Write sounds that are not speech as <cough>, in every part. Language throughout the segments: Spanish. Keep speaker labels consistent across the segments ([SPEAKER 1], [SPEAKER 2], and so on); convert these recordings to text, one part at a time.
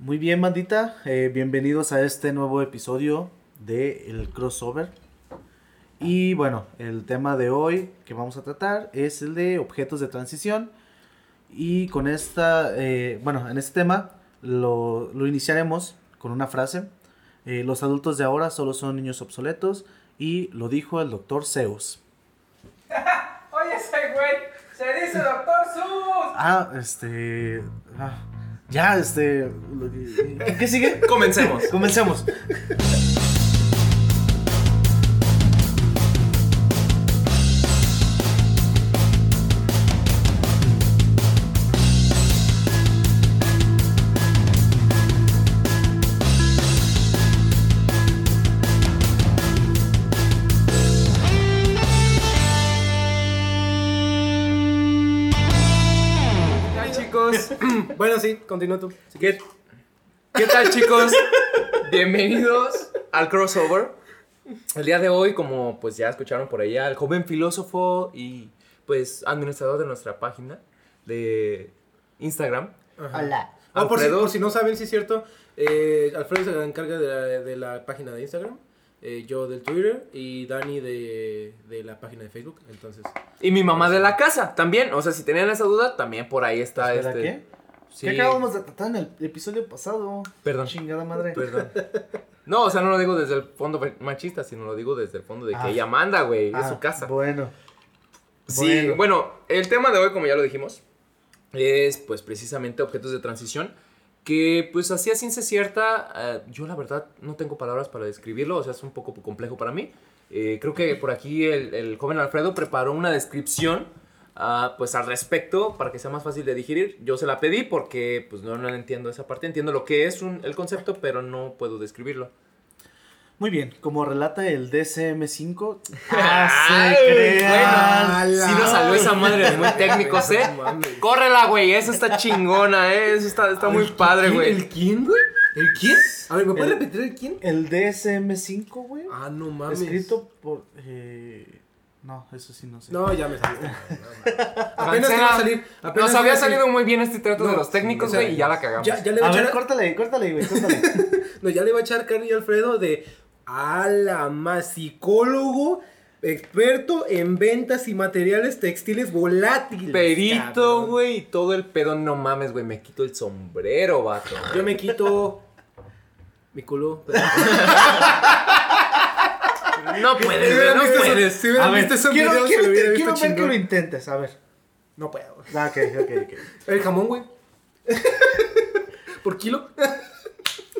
[SPEAKER 1] Muy bien, bandita. Eh, bienvenidos a este nuevo episodio de El Crossover. Y bueno, el tema de hoy que vamos a tratar es el de objetos de transición. Y con esta, eh, bueno, en este tema lo, lo iniciaremos con una frase. Eh, los adultos de ahora solo son niños obsoletos y lo dijo el doctor Zeus. <laughs>
[SPEAKER 2] Oye, ese güey, se dice doctor Sus.
[SPEAKER 1] Ah, este... ah, ya, este... ¿Qué sigue?
[SPEAKER 3] Comencemos.
[SPEAKER 1] Comencemos.
[SPEAKER 4] Sí, continúa tú.
[SPEAKER 3] ¿Qué, ¿Qué tal, <laughs> chicos? Bienvenidos al crossover. El día de hoy, como pues ya escucharon por allá, el joven filósofo y pues administrador de nuestra página de Instagram.
[SPEAKER 1] Hola.
[SPEAKER 4] Ah, por si, por si no saben, si es cierto, eh, Alfredo se encarga de la, de la página de Instagram, eh, yo del Twitter y Dani de, de la página de Facebook. Entonces,
[SPEAKER 3] Y mi mamá de la casa también. O sea, si tenían esa duda, también por ahí está este.
[SPEAKER 1] ¿qué?
[SPEAKER 3] Sí.
[SPEAKER 1] ¿Qué acabamos de tratar en el episodio pasado?
[SPEAKER 3] Perdón.
[SPEAKER 1] Chingada madre.
[SPEAKER 3] Perdón. No, o sea, no lo digo desde el fondo machista, sino lo digo desde el fondo de que
[SPEAKER 1] Ah.
[SPEAKER 3] ella manda, güey. Es
[SPEAKER 1] Ah,
[SPEAKER 3] su casa.
[SPEAKER 1] Bueno.
[SPEAKER 3] Sí,
[SPEAKER 1] Bueno.
[SPEAKER 3] bueno. el tema de hoy, como ya lo dijimos, es pues precisamente objetos de transición. Que pues así a ciencia cierta, eh, yo la verdad no tengo palabras para describirlo, o sea, es un poco complejo para mí. Eh, creo que por aquí el, el joven Alfredo preparó una descripción ah, pues al respecto para que sea más fácil de digerir. Yo se la pedí porque pues no, no entiendo esa parte, entiendo lo que es un- el concepto, pero no puedo describirlo.
[SPEAKER 1] Muy bien, como relata el DSM5. <laughs>
[SPEAKER 3] Ay,
[SPEAKER 1] se crean.
[SPEAKER 3] bueno, sí nos salió esa madre de muy técnicos, <laughs> ¿eh? Córrela, güey, eso está chingona, ¿eh? Eso está, está muy padre,
[SPEAKER 4] ¿El
[SPEAKER 3] güey.
[SPEAKER 4] quién, güey? ¿El quién? A ver, ¿me puedes
[SPEAKER 1] El-
[SPEAKER 4] repetir el quién?
[SPEAKER 1] El DSM5, güey.
[SPEAKER 4] Ah, no mames.
[SPEAKER 1] escrito por. Eh... No, eso sí no sé.
[SPEAKER 4] No, ya me <laughs> no. Apenas iba a salir. Apenas
[SPEAKER 3] Nos había salido muy bien este trato de los técnicos, güey, y ya la cagamos.
[SPEAKER 4] Ya, ya le va
[SPEAKER 1] A
[SPEAKER 4] a
[SPEAKER 1] ver,
[SPEAKER 4] echar.
[SPEAKER 1] córtale, córtale, güey, córtale. <laughs>
[SPEAKER 4] No, ya le va a echar carne y Alfredo de a la más psicólogo, experto en ventas y materiales textiles volátiles.
[SPEAKER 3] Perito, güey, y todo el pedo, no mames, güey, me quito el sombrero, vato.
[SPEAKER 4] Yo me quito mi culo. <laughs>
[SPEAKER 3] No puedes, güey, no puedes.
[SPEAKER 4] Si hubieran visto
[SPEAKER 1] quiero,
[SPEAKER 4] se
[SPEAKER 1] quiero
[SPEAKER 4] visto
[SPEAKER 1] ver que lo intentes, a ver.
[SPEAKER 4] No puedo.
[SPEAKER 1] Ah, ok, ok, ok. <laughs>
[SPEAKER 4] El jamón, güey. <laughs> ¿Por kilo?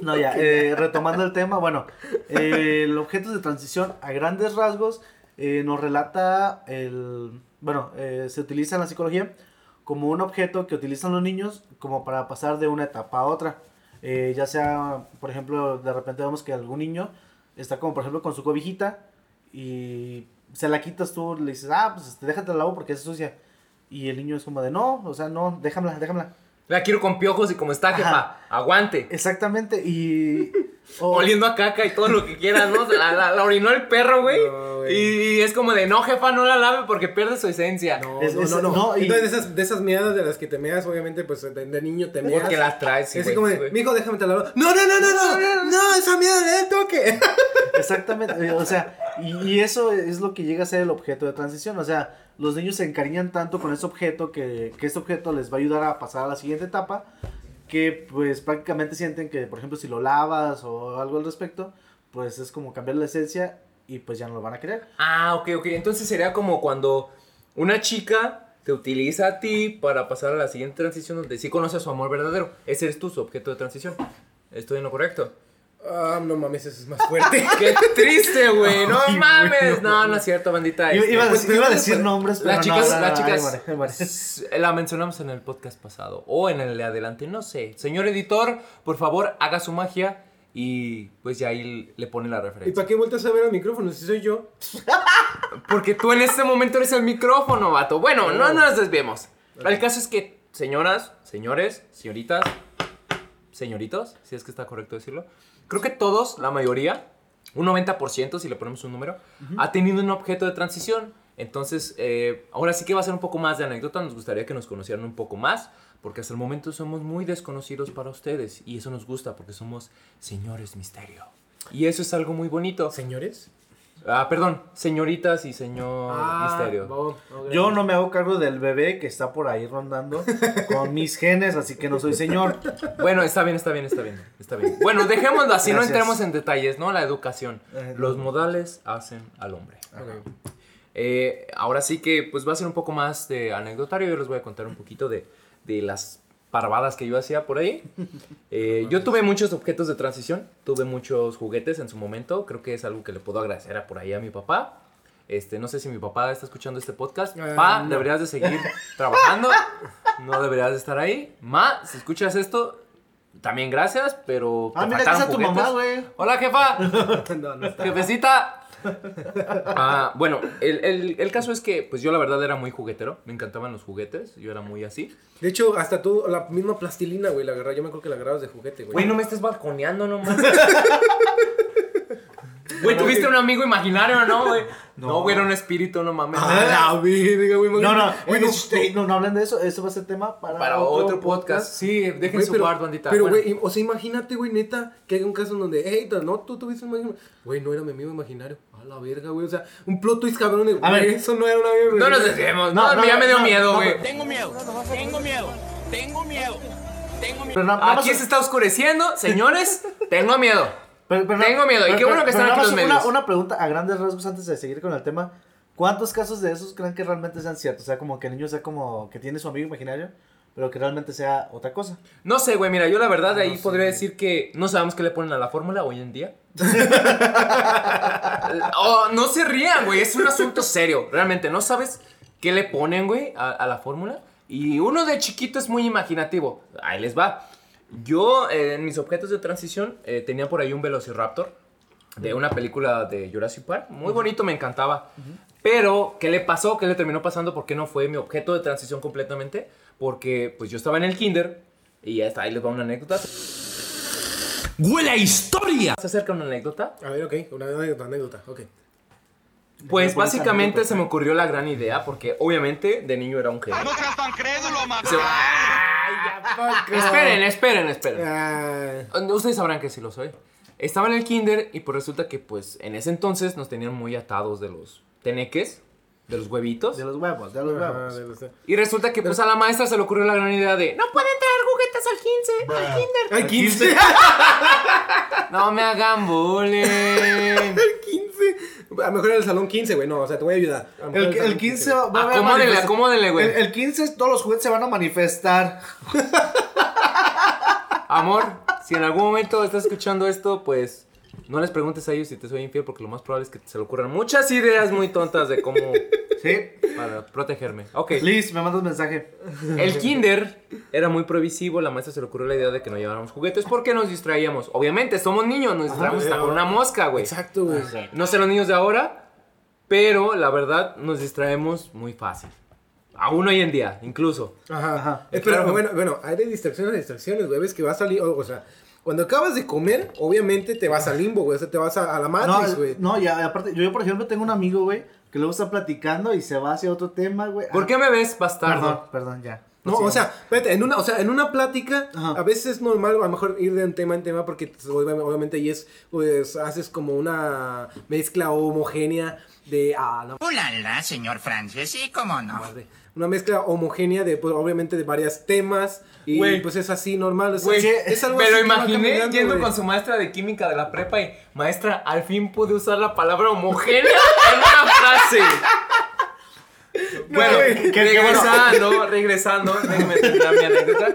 [SPEAKER 1] No, ya, <laughs> eh, retomando el tema, bueno, eh, el objeto de transición a grandes rasgos eh, nos relata el, bueno, eh, se utiliza en la psicología como un objeto que utilizan los niños como para pasar de una etapa a otra. Eh, ya sea, por ejemplo, de repente vemos que algún niño está como, por ejemplo, con su cobijita y se la quitas tú, le dices, ah, pues este, déjate la lavo porque es sucia. Y el niño es como de, no, o sea, no, déjamela, déjamela.
[SPEAKER 3] La quiero con piojos y como está, jefa, aguante.
[SPEAKER 1] Exactamente, y... o-
[SPEAKER 3] Oliendo a caca y todo lo que quieras, ¿no? La, la- la orinó el perro, güey.
[SPEAKER 4] No,
[SPEAKER 3] y, y es como de, no, jefa, no la lave porque pierde su esencia.
[SPEAKER 4] No,
[SPEAKER 1] Es-
[SPEAKER 4] no,
[SPEAKER 1] es-
[SPEAKER 4] no, no.
[SPEAKER 1] no, y-
[SPEAKER 4] Entonces, de esas, de esas meadas de las que te meas, obviamente, pues de, de niño te meas.
[SPEAKER 3] Porque las traes, sí,
[SPEAKER 4] es así
[SPEAKER 3] güey,
[SPEAKER 4] como de, mijo, déjame te la lavo". No, no, no, no, no. No, esa mierda le da el toque. <laughs>
[SPEAKER 1] Exactamente, eh, o sea, y, y eso es lo que llega a ser el objeto de transición, o sea, los niños se encariñan tanto con ese objeto que, que ese objeto les va a ayudar a pasar a la siguiente etapa, que pues prácticamente sienten que, por ejemplo, si lo lavas o algo al respecto, pues es como cambiar la esencia y pues ya no lo van a querer.
[SPEAKER 3] Ah, ok, ok. Entonces sería como cuando una chica te utiliza a ti para pasar a la siguiente transición donde sí conoce a su amor verdadero. Ese eres tú, su objeto de transición. Estoy en lo correcto.
[SPEAKER 4] Ah, no mames, eso es más fuerte. <laughs>
[SPEAKER 3] ¡Qué triste, güey! ¡No
[SPEAKER 1] Ay,
[SPEAKER 3] mames! No, no es cierto, bandita.
[SPEAKER 1] Iba,
[SPEAKER 3] Este,
[SPEAKER 1] iba a
[SPEAKER 4] pues,
[SPEAKER 1] decir, iba a
[SPEAKER 4] pero-
[SPEAKER 1] decir nombres, pero
[SPEAKER 3] Las
[SPEAKER 1] no,
[SPEAKER 3] chicas,
[SPEAKER 1] no, no,
[SPEAKER 3] las
[SPEAKER 1] no,
[SPEAKER 3] chicas,
[SPEAKER 1] ahí muere.
[SPEAKER 3] s- la mencionamos en el podcast pasado o en el de adelante, no sé. Señor editor, por favor, haga su magia y pues ya ahí le pone la
[SPEAKER 4] ¿Y
[SPEAKER 3] referencia.
[SPEAKER 4] para qué vueltas a ver al micrófono si soy yo? <laughs>
[SPEAKER 3] Porque tú en este momento eres el micrófono, vato. Bueno, no nos desviemos. El caso es que, señoras, señores, señoritas, señoritos, si es que está correcto decirlo, creo que todos, la mayoría, un 90% si le ponemos un número, ha tenido un objeto de transición. Entonces, eh, ahora sí que va a ser un poco más de anécdota. Nos gustaría que nos conocieran un poco más porque hasta el momento somos muy desconocidos para ustedes y eso nos gusta porque somos señores misterio. Y eso es algo muy bonito.
[SPEAKER 4] ¿Señores?
[SPEAKER 3] Ah, perdón, señoritas y señor misterio.
[SPEAKER 4] vamos, ok.
[SPEAKER 1] Yo no me hago cargo del bebé que está por ahí rondando con mis genes, así que no soy señor.
[SPEAKER 3] Bueno, está bien, está bien, está bien, está bien. Bueno, dejémoslo así, no entremos en detalles, ¿no? La educación.
[SPEAKER 1] Eh,
[SPEAKER 3] Los modales hacen al hombre. Eh, ahora sí que pues va a ser un poco más de anecdotario. Yo les voy a contar un poquito de, de las parvadas que yo hacía por ahí. <laughs> Eh, yo tuve muchos objetos de transición, tuve muchos juguetes en su momento. Creo que es algo que le puedo agradecer a por ahí a mi papá. Este, no sé si mi papá está escuchando este podcast.
[SPEAKER 4] Ah,
[SPEAKER 3] Pa, deberías de seguir <laughs> trabajando. No deberías de estar ahí. Ma, si escuchas esto, también gracias, pero
[SPEAKER 1] Ah, mira, tu mamá, güey.
[SPEAKER 3] Hola, jefa. <laughs>
[SPEAKER 4] No, no está.
[SPEAKER 3] Jefecita. Ah, bueno, el, el- el caso es que, pues yo la verdad era muy juguetero. Me encantaban los juguetes. Yo era muy así.
[SPEAKER 4] De hecho, hasta tú, la misma plastilina, güey, la agarraba. Yo me acuerdo que la agarrabas de juguete, güey.
[SPEAKER 3] Güey, no me estés balconeando nomás. <laughs> Güey, ¿tuviste un amigo imaginario, no, güey? No, güey, era un espíritu, no mames.
[SPEAKER 4] Ah, la verga, güey.
[SPEAKER 1] No, no, shh, no, no hablen de eso, eso va a ser tema para,
[SPEAKER 3] Para otro podcast. Sí, dejen
[SPEAKER 4] Güey,
[SPEAKER 3] su
[SPEAKER 4] pero,
[SPEAKER 3] guard, bandita.
[SPEAKER 4] pero,
[SPEAKER 3] Bueno,
[SPEAKER 4] güey, o sea, imagínate, güey, neta, que haya un caso en donde, hey, no, tú tuviste un amigo. Güey, no era mi amigo imaginario. A la verga, güey. O sea, un plot twist cabrón. de,
[SPEAKER 1] A
[SPEAKER 4] güey,
[SPEAKER 1] ver.
[SPEAKER 4] eso no era un amigo
[SPEAKER 3] no nos
[SPEAKER 4] imaginario.
[SPEAKER 3] desviemos.
[SPEAKER 1] No,
[SPEAKER 3] No,
[SPEAKER 1] no,
[SPEAKER 3] ya me dio
[SPEAKER 1] no,
[SPEAKER 3] miedo,
[SPEAKER 1] no,
[SPEAKER 3] güey.
[SPEAKER 5] Tengo miedo, tengo miedo, tengo miedo, tengo miedo.
[SPEAKER 3] Aquí se está oscureciendo, señores. Tengo miedo.
[SPEAKER 1] Pero- pero-
[SPEAKER 3] tengo miedo, y qué bueno que están aquí los
[SPEAKER 1] más una,
[SPEAKER 3] medios.
[SPEAKER 1] una pregunta a grandes rasgos antes de seguir con el tema. ¿Cuántos casos de esos creen que realmente sean ciertos? O sea, como que el niño sea como que tiene su amigo imaginario, pero que realmente sea otra cosa.
[SPEAKER 3] No sé, güey, mira, yo la verdad de ahí podría decir que no sabemos qué le ponen a la fórmula hoy en día. <laughs> oh, no se rían, güey, es un asunto serio. Realmente, no sabes qué le ponen, güey, a, a la fórmula. Y uno de chiquito es muy imaginativo. Ahí les va. Yo, eh, en mis objetos de transición, eh, tenía por ahí un Velociraptor de una película de Jurassic Park. Muy bonito, me encantaba. Pero, ¿qué le pasó? ¿Qué le terminó pasando? ¿Por qué no fue mi objeto de transición completamente? Porque, pues yo estaba en el kinder y ya está, ahí les va una anécdota.
[SPEAKER 5] ¡Huele a historia!
[SPEAKER 3] ¿Se acerca una anécdota?
[SPEAKER 4] A ver, ok, una anécdota, anécdota, ok.
[SPEAKER 3] Pues básicamente se me ocurrió la gran idea porque obviamente de niño era un genio.
[SPEAKER 5] No seas tan crédulo, mamá.
[SPEAKER 3] Esperen, esperen, esperen.
[SPEAKER 4] Ah,
[SPEAKER 3] Ustedes sabrán que sí lo soy. Estaba en el kinder y pues resulta que pues en ese entonces nos tenían muy atados de los teneques, de los huevitos.
[SPEAKER 1] De los huevos, de los
[SPEAKER 4] ajá,
[SPEAKER 1] huevos.
[SPEAKER 4] de los-
[SPEAKER 3] Y resulta que pues a la maestra se le ocurrió la gran idea de no pueden traer juguetes al 15, al kinder.
[SPEAKER 4] Ay, 15. <laughs>
[SPEAKER 3] No me hagan bullying.
[SPEAKER 4] 15. A lo mejor era el salón 15, güey. No, o sea, te voy a ayudar. A
[SPEAKER 1] El,
[SPEAKER 4] era
[SPEAKER 1] el
[SPEAKER 4] salón
[SPEAKER 1] 15 va a haber
[SPEAKER 3] Acomódenle, acomódenle, güey.
[SPEAKER 1] El, el 15 todos los juguetes se van a manifestar. <laughs>
[SPEAKER 3] Amor, si en algún momento estás escuchando esto, pues no les preguntes a ellos si te soy infiel porque lo más probable es que se le ocurran muchas ideas muy tontas de cómo
[SPEAKER 1] Sí.
[SPEAKER 3] para protegerme. Ok.
[SPEAKER 1] Liz, me mandas mensaje.
[SPEAKER 3] El kinder era muy prohibisivo, la maestra se le ocurrió la idea de que no lleváramos juguetes porque nos distraíamos. Obviamente, somos niños, nos distraemos hasta con una mosca, güey.
[SPEAKER 4] Exacto, güey.
[SPEAKER 3] No sé los niños de ahora, pero la verdad nos distraemos muy fácil. Aún hoy en día, incluso.
[SPEAKER 4] Ajá.
[SPEAKER 1] Ajá.
[SPEAKER 4] Eh, pero
[SPEAKER 3] Claro.
[SPEAKER 4] bueno, bueno, hay de distracciones a distracciones, güey. Ves que va a salir, o, o sea, cuando acabas de comer, obviamente te vas al limbo, güey. O sea, te vas a, a la Matrix,
[SPEAKER 1] No,
[SPEAKER 4] güey.
[SPEAKER 1] no, ya, aparte, yo, yo, por ejemplo tengo un amigo, güey, que luego está platicando y se va hacia otro tema, güey.
[SPEAKER 3] ¿Por
[SPEAKER 1] Ah,
[SPEAKER 3] qué me ves,
[SPEAKER 1] Perdón,
[SPEAKER 3] bastardo?
[SPEAKER 1] perdón, ya.
[SPEAKER 4] No, o sea, espérate, en una, o sea, en una plática,
[SPEAKER 1] Ajá.
[SPEAKER 4] a veces es normal a lo mejor ir de un tema en tema porque pues, obvi- obviamente ahí es, pues, haces como una mezcla homogénea de, ah, la
[SPEAKER 6] Ulala, señor Francis, sí, cómo no.
[SPEAKER 4] madre. Una mezcla homogénea de, pues, obviamente, de varias temas. Y
[SPEAKER 3] Güey.
[SPEAKER 4] pues es así normal. o sea,
[SPEAKER 3] Güey,
[SPEAKER 4] es algo
[SPEAKER 3] me
[SPEAKER 4] así
[SPEAKER 3] lo
[SPEAKER 4] que va
[SPEAKER 3] imaginé
[SPEAKER 4] caminando,
[SPEAKER 3] yendo
[SPEAKER 4] güey.
[SPEAKER 3] con su maestra de química de la prepa y maestra, al fin pude usar la palabra homogénea <laughs> en una frase. <laughs> bueno, regresando, regresando, déjenme terminar mi anécdota.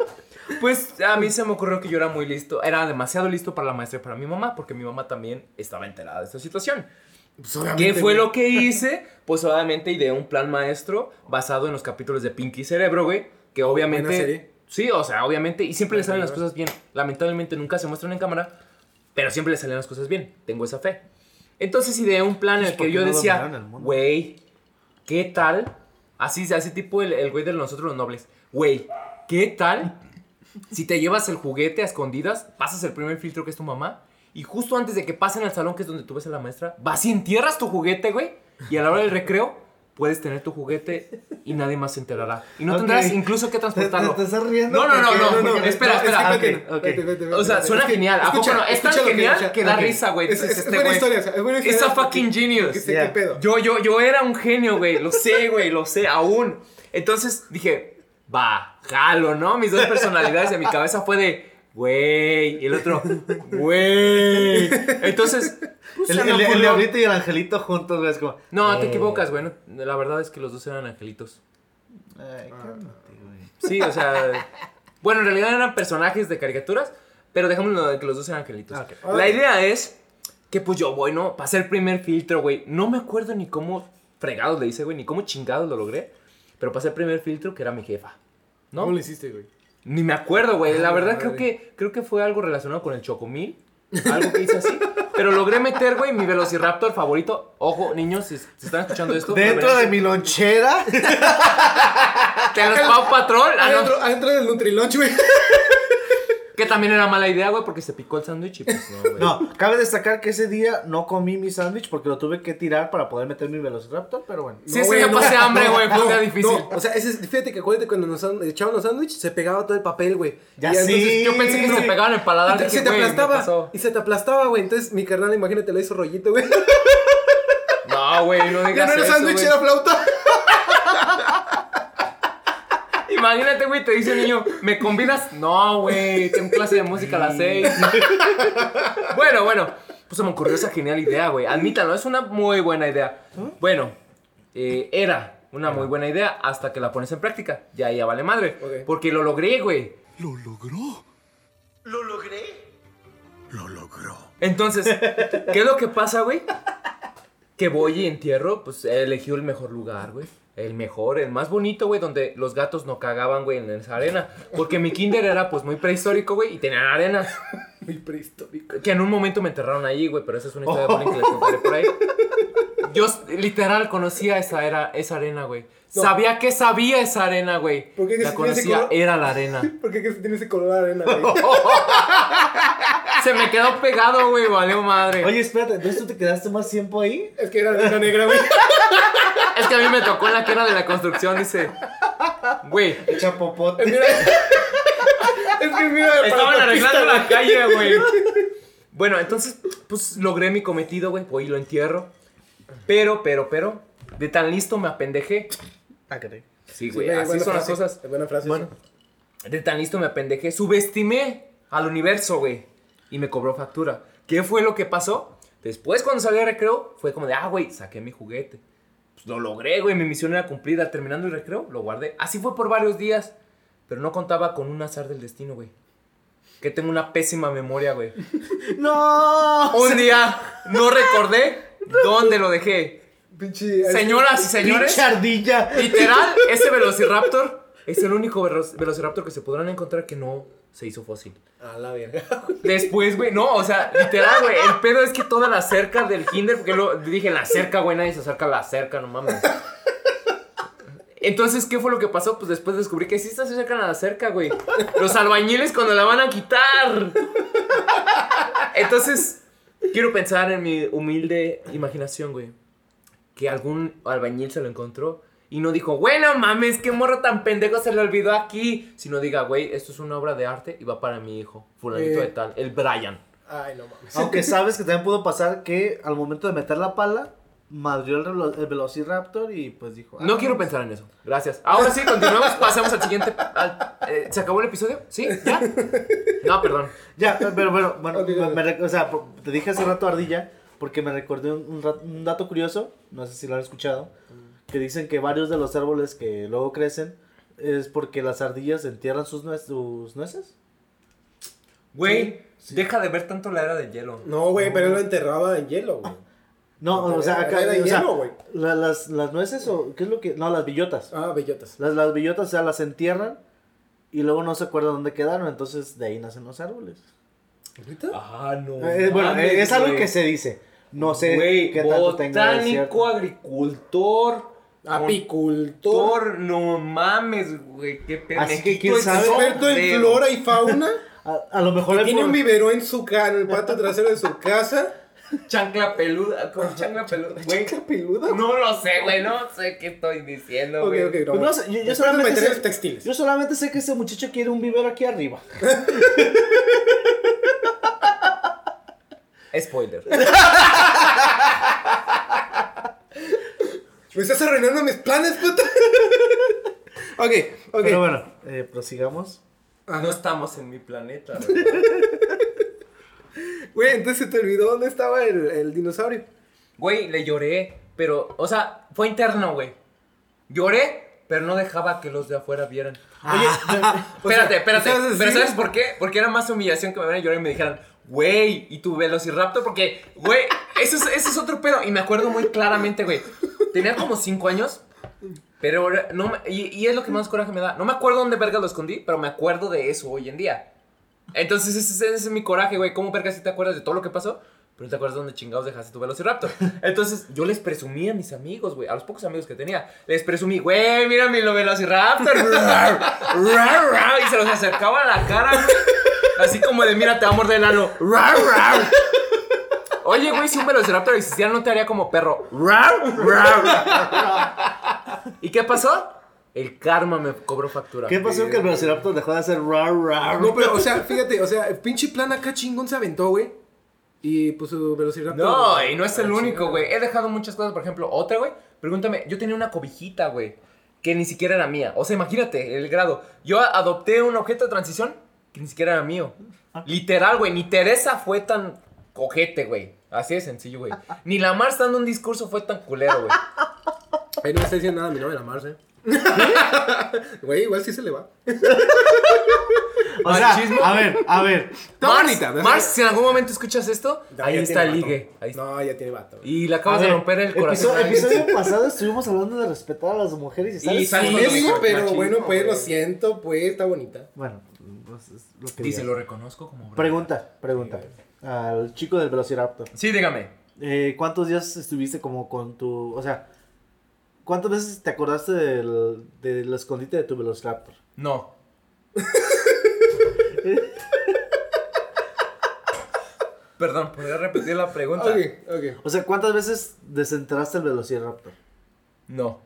[SPEAKER 3] Pues a mí se me ocurrió que yo era muy listo, era demasiado listo para la maestra y para mi mamá, porque mi mamá también estaba enterada de esta situación.
[SPEAKER 4] Pues,
[SPEAKER 3] ¿Qué fue lo que hice? Pues obviamente ideé un plan maestro basado en los capítulos de Pinky Cerebro, güey. Que obviamente.
[SPEAKER 4] Buena serie.
[SPEAKER 3] Sí, o sea, obviamente. Y siempre le salen las cosas bien. Lamentablemente nunca se muestran en cámara. Pero siempre le salen las cosas bien. Tengo esa fe. Entonces ideé un plan en el que yo decía, güey, ¿qué tal? Así, así tipo el, el güey de nosotros los nobles. Güey, ¿qué tal? Si te llevas el juguete a escondidas, pasas el primer filtro que es tu mamá. Y justo antes de que pasen al salón, que es donde tú ves a la maestra, vas y entierras tu juguete, güey. Y a la hora del recreo, puedes tener tu juguete y nadie más se enterará. Y no tendrás incluso que
[SPEAKER 1] ¿Te, te,
[SPEAKER 3] transportarlo.
[SPEAKER 1] te estás riendo?
[SPEAKER 3] No, no, no, no, espera, espera. O sea, suena
[SPEAKER 4] Es que-
[SPEAKER 3] genial. ¿A poco
[SPEAKER 4] escucha,
[SPEAKER 3] no? Es tan
[SPEAKER 4] escucha lo que-
[SPEAKER 3] genial
[SPEAKER 4] escucha,
[SPEAKER 3] que da risa, güey.
[SPEAKER 4] Es, es- es
[SPEAKER 3] este
[SPEAKER 4] buena
[SPEAKER 3] güey,
[SPEAKER 4] historia, es buena
[SPEAKER 3] It's a
[SPEAKER 4] historia
[SPEAKER 3] fucking genius.
[SPEAKER 1] Yeah.
[SPEAKER 4] qué pedo.
[SPEAKER 3] Yo, yo, yo era un genio, güey. Lo sé, güey, lo sé, aún. Entonces dije, va, jalo, ¿no? Mis dos personalidades en mi cabeza fue de, güey. Y el otro, güey. Entonces,
[SPEAKER 1] El, el, el diablito y el angelito juntos, güey, es como...
[SPEAKER 3] No, te
[SPEAKER 1] eh,
[SPEAKER 3] equivocas, güey. no- la verdad es que los dos eran angelitos.
[SPEAKER 1] Ay, cálmate, güey.
[SPEAKER 3] Sí, o sea. bueno, en realidad eran personajes de caricaturas, pero dejémoslo de que los dos eran angelitos. La idea es que, pues yo voy, ¿no? Pasé el primer filtro, güey. No me acuerdo ni cómo fregados le hice, güey, ni cómo chingados lo logré. Pero pasé el primer filtro que era mi jefa. ¿No?
[SPEAKER 4] ¿Cómo lo hiciste, güey?
[SPEAKER 3] Ni me acuerdo, güey. La
[SPEAKER 4] Ah,
[SPEAKER 3] verdad creo que, creo que fue algo relacionado con el chocomil. Algo que hice así. <laughs> Pero logré meter, güey, mi Velociraptor favorito. Ojo, niños, si, si están escuchando esto.
[SPEAKER 1] Dentro de mi lonchera. <laughs>
[SPEAKER 3] De los Pau Patrol. ah,
[SPEAKER 4] adentro del Nutrilunch, güey.
[SPEAKER 3] Que también era mala idea, güey, porque se picó el sándwich y pues no, güey.
[SPEAKER 1] No, cabe destacar que ese día no comí mi sándwich porque lo tuve que tirar para poder meter mi Velociraptor, pero bueno.
[SPEAKER 3] Sí, ese día pasé hambre, güey, fue un día difícil.
[SPEAKER 4] No, o sea, ese, es- fíjate que acuérdate cuando nos echaban los sándwiches, se pegaba todo el papel, güey.
[SPEAKER 1] Ya
[SPEAKER 4] Y
[SPEAKER 1] sí.
[SPEAKER 3] Yo pensé que se pegaban el paladar. Dije,
[SPEAKER 4] se te
[SPEAKER 3] güey, ¿qué
[SPEAKER 4] aplastaba. Y se te aplastaba, güey. Entonces mi carnal, imagínate, le hizo rollito, güey.
[SPEAKER 3] No, güey, no
[SPEAKER 4] Ya
[SPEAKER 3] digas
[SPEAKER 4] no era sándwich, era flauta.
[SPEAKER 3] Imagínate, güey, te dice el niño, ¿me convidas? No, güey, tengo clase de música a las seis. bueno, bueno, pues se me ocurrió esa genial idea, güey. Admítalo, es una muy buena idea. Bueno, eh, era una muy buena idea hasta que la pones en práctica. Ya, ya vale madre.
[SPEAKER 4] Ok.
[SPEAKER 3] Porque lo logré, güey.
[SPEAKER 6] ¿Lo logró? ¿Lo logré? Lo logró.
[SPEAKER 3] Entonces, ¿qué es lo que pasa, güey? Que voy y entierro, pues elegí el mejor lugar, güey. El mejor, el más bonito, güey, donde los gatos no cagaban, güey, en esa arena. Porque mi kinder era, pues, muy prehistórico, güey, y tenían arena. <laughs>
[SPEAKER 4] Muy prehistórico.
[SPEAKER 3] Que en un momento me enterraron ahí, güey, pero esa es una historia bullying que les contaré por ahí. Yo, literal, conocía esa, era, esa arena, güey.
[SPEAKER 4] No.
[SPEAKER 3] Sabía que sabía esa arena, güey.
[SPEAKER 4] ¿Por qué que
[SPEAKER 3] La
[SPEAKER 4] se
[SPEAKER 3] conocía,
[SPEAKER 4] color?
[SPEAKER 3] era la arena. <laughs>
[SPEAKER 4] ¿Por qué que se tiene ese color de arena, güey? <laughs>
[SPEAKER 3] Se me quedó pegado, güey, valió madre.
[SPEAKER 1] Oye, espérate, entonces tú te quedaste más tiempo ahí.
[SPEAKER 4] Es que era arena negra, güey.
[SPEAKER 3] Es que a mí me tocó en la que era de la construcción, dice. Güey,
[SPEAKER 1] Echa popote.
[SPEAKER 4] Mira. Es que mira,
[SPEAKER 3] estaban
[SPEAKER 4] la
[SPEAKER 3] arreglando la calle, güey. Bueno, entonces, pues logré mi cometido, güey. Voy y lo entierro. Pero, pero, pero, de tan listo me apendejé.
[SPEAKER 1] Ah, caray.
[SPEAKER 3] Sí,
[SPEAKER 4] Sí,
[SPEAKER 3] güey,
[SPEAKER 4] buena
[SPEAKER 3] así son las
[SPEAKER 4] frase,
[SPEAKER 3] cosas.
[SPEAKER 4] es Buena frase.
[SPEAKER 1] Bueno.
[SPEAKER 3] De tan listo me apendejé. Subestimé al universo, güey. Y me cobró factura. ¿Qué fue lo que pasó? Después, cuando salí al recreo, fue como de, ah, güey, saqué mi juguete. Pues lo logré, güey. Mi misión era cumplida. Terminando el recreo, lo guardé. Así fue por varios días. Pero no contaba con un azar del destino, güey. Que tengo una pésima memoria, güey. <laughs>
[SPEAKER 1] ¡No!
[SPEAKER 3] Un día no recordé dónde lo dejé.
[SPEAKER 4] Pinche.
[SPEAKER 3] Señoras y señores,
[SPEAKER 1] ¡Pinche
[SPEAKER 3] literal, ese Velociraptor es el único velo- Velociraptor que se podrán encontrar que no se hizo fósil.
[SPEAKER 4] A la verga. <laughs>
[SPEAKER 3] Después, güey, no, o sea, literal, güey, el pedo es que toda la cerca del kinder, porque lo dije, la cerca, güey, nadie se acerca a la cerca, no mames. Entonces, ¿qué fue lo que pasó? Pues después descubrí que sí se acercan a la cerca, güey. Los albañiles cuando la van a quitar. Entonces, quiero pensar en mi humilde imaginación, güey. Que algún albañil se lo encontró y no dijo, bueno, mames, qué morro tan pendejo se le olvidó aquí. Sino diga, güey, esto es una obra de arte y va para mi hijo, fulanito
[SPEAKER 4] Eh.
[SPEAKER 3] de tal, el Brian.
[SPEAKER 4] Ay, no mames. <laughs>
[SPEAKER 1] Aunque sabes que también pudo pasar que al momento de meter la pala, madrió el, Velociraptor y pues dijo...
[SPEAKER 3] No
[SPEAKER 1] ah,
[SPEAKER 3] quiero pensar en eso. Gracias. Ahora sí, continuamos. Pasamos al siguiente. al- eh, ¿Se acabó el episodio? ¿Sí? ¿Ya? No, perdón.
[SPEAKER 1] Ya, pero bueno, bueno me- me o sea, te dije hace rato ardilla porque me recordé un, un rat- un dato curioso, no sé si lo han escuchado, que dicen que varios de los árboles que luego crecen es porque las ardillas entierran sus, nuez- sus nueces.
[SPEAKER 3] Güey, deja de ver tanto la era del hielo.
[SPEAKER 4] No, güey, pero él lo enterraba en hielo, güey.
[SPEAKER 1] No, o sea, acá,
[SPEAKER 4] Era de
[SPEAKER 1] o sea,
[SPEAKER 4] hielo, güey.
[SPEAKER 1] la- las, las nueces o qué es lo que... No, las billotas.
[SPEAKER 4] Ah, bellotas.
[SPEAKER 1] Las, las billotas, o sea, las entierran y luego no se acuerdan dónde quedaron, entonces de ahí nacen los árboles.
[SPEAKER 4] ¿Ahorita?
[SPEAKER 3] Ah, no.
[SPEAKER 1] Eh, bueno,
[SPEAKER 3] mames,
[SPEAKER 1] es algo que se dice. No sé
[SPEAKER 3] Güey,
[SPEAKER 1] qué tanto tenga de
[SPEAKER 3] botánico, agricultor,
[SPEAKER 4] Apicultor.
[SPEAKER 3] no mames, güey, qué pedo.
[SPEAKER 1] Así.
[SPEAKER 4] Experto en flora y fauna. <laughs>
[SPEAKER 1] A, a lo mejor
[SPEAKER 4] Tiene un vivero en su ca en el patio trasero de su casa.
[SPEAKER 3] Chancla peluda. ¿Cómo chancla peluda? Güey.
[SPEAKER 4] ¿Chancla peluda?
[SPEAKER 3] No lo sé, güey. No sé qué estoy diciendo, güey.
[SPEAKER 4] ok, no.
[SPEAKER 1] Pues no sé, yo, solamente sé,
[SPEAKER 4] textiles.
[SPEAKER 1] yo solamente sé que ese muchacho quiere un vivero aquí arriba. <laughs>
[SPEAKER 3] Spoiler. <laughs>
[SPEAKER 4] Me estás arruinando mis planes, puta. <laughs> ok, ok.
[SPEAKER 1] Pero bueno, eh, prosigamos.
[SPEAKER 3] No estamos en mi planeta, <laughs> güey.
[SPEAKER 4] Entonces se te olvidó dónde estaba el, el dinosaurio.
[SPEAKER 3] Güey, le lloré, pero, o sea, fue interno, güey. Lloré, pero no dejaba que los de afuera vieran.
[SPEAKER 1] Oye, <laughs>
[SPEAKER 3] espérate, espérate.
[SPEAKER 4] ¿sabes
[SPEAKER 3] Pero? ¿sabes por qué? Porque era más humillación que me vieran llorar y me dijeran, güey, ¿y tu Velociraptor? Porque, güey, eso es, eso es otro pedo. Y me acuerdo muy claramente, güey. Tenía como 5 años. Pero no me- y, es lo que más coraje me da. No me acuerdo dónde verga lo escondí, pero me acuerdo de eso hoy en día. Entonces ese, es- ese es mi coraje, güey. ¿Cómo verga si te acuerdas de todo lo que pasó? Pero no te acuerdas dónde chingados dejaste tu Velociraptor. Entonces yo les presumí a mis amigos, güey. A los pocos amigos que tenía. Les presumí, güey, mira mi Velociraptor. <laughs> Y se los acercaba a la cara, güey. Así como de, mira, te va a morder el ano. <laughs> Oye, güey, si un Velociraptor existiera, no te haría como perro. ¿Y qué pasó? El karma me cobró factura.
[SPEAKER 1] ¿Qué pasó que el Velociraptor dejó de hacer rar rar?
[SPEAKER 4] No, pero, o sea, fíjate, o sea, el pinche plan acá chingón se aventó, güey. Y pues su velociraptor.
[SPEAKER 3] No, y no es el
[SPEAKER 4] Ah,
[SPEAKER 3] único, güey. He dejado muchas cosas, por ejemplo, otra, güey. Pregúntame, yo tenía una cobijita, güey, que ni siquiera era mía. O sea, imagínate el grado. Yo adopté un objeto de transición que ni siquiera era mío. Literal, güey. Ni Teresa fue tan cojete, güey. Así de sencillo, güey. Ni la Mars dando un discurso fue tan culero, güey.
[SPEAKER 4] Ahí no me está diciendo nada mi novia, la Marce. <laughs> Güey, igual sí se le va.
[SPEAKER 1] O sea,
[SPEAKER 3] Machismo.
[SPEAKER 1] a ver, a ver.
[SPEAKER 4] Está
[SPEAKER 3] Mars,
[SPEAKER 4] bonita, ¿verdad?
[SPEAKER 3] Mars, si en algún momento escuchas esto,
[SPEAKER 4] Ya,
[SPEAKER 3] ahí está el
[SPEAKER 4] vato.
[SPEAKER 3] ligue. Ahí está.
[SPEAKER 4] No, ya tiene vato.
[SPEAKER 3] Y le
[SPEAKER 1] A
[SPEAKER 3] acabas de
[SPEAKER 1] ver,
[SPEAKER 3] romper el corazón.
[SPEAKER 1] episodio, episodio <laughs> pasado estuvimos hablando de respetar a las mujeres y sales.
[SPEAKER 3] Y sales
[SPEAKER 4] Sí,
[SPEAKER 3] con
[SPEAKER 4] pero
[SPEAKER 3] machismo,
[SPEAKER 4] bueno, pues
[SPEAKER 3] güey.
[SPEAKER 4] lo siento, pues está bonita.
[SPEAKER 1] Bueno, pues es lo que
[SPEAKER 3] Dice,
[SPEAKER 1] digas.
[SPEAKER 3] lo reconozco como... bro.
[SPEAKER 1] Pregunta, pregunta. Al chico del Velociraptor.
[SPEAKER 3] Sí, dígame.
[SPEAKER 1] Eh, ¿Cuántos días estuviste como con tu. O sea, ¿cuántas veces te acordaste del, del escondite de tu Velociraptor?
[SPEAKER 3] No. <laughs> Perdón, ¿podría repetir la pregunta?
[SPEAKER 4] Ok, ok.
[SPEAKER 1] O sea, ¿cuántas veces desenterraste el Velociraptor?
[SPEAKER 3] No.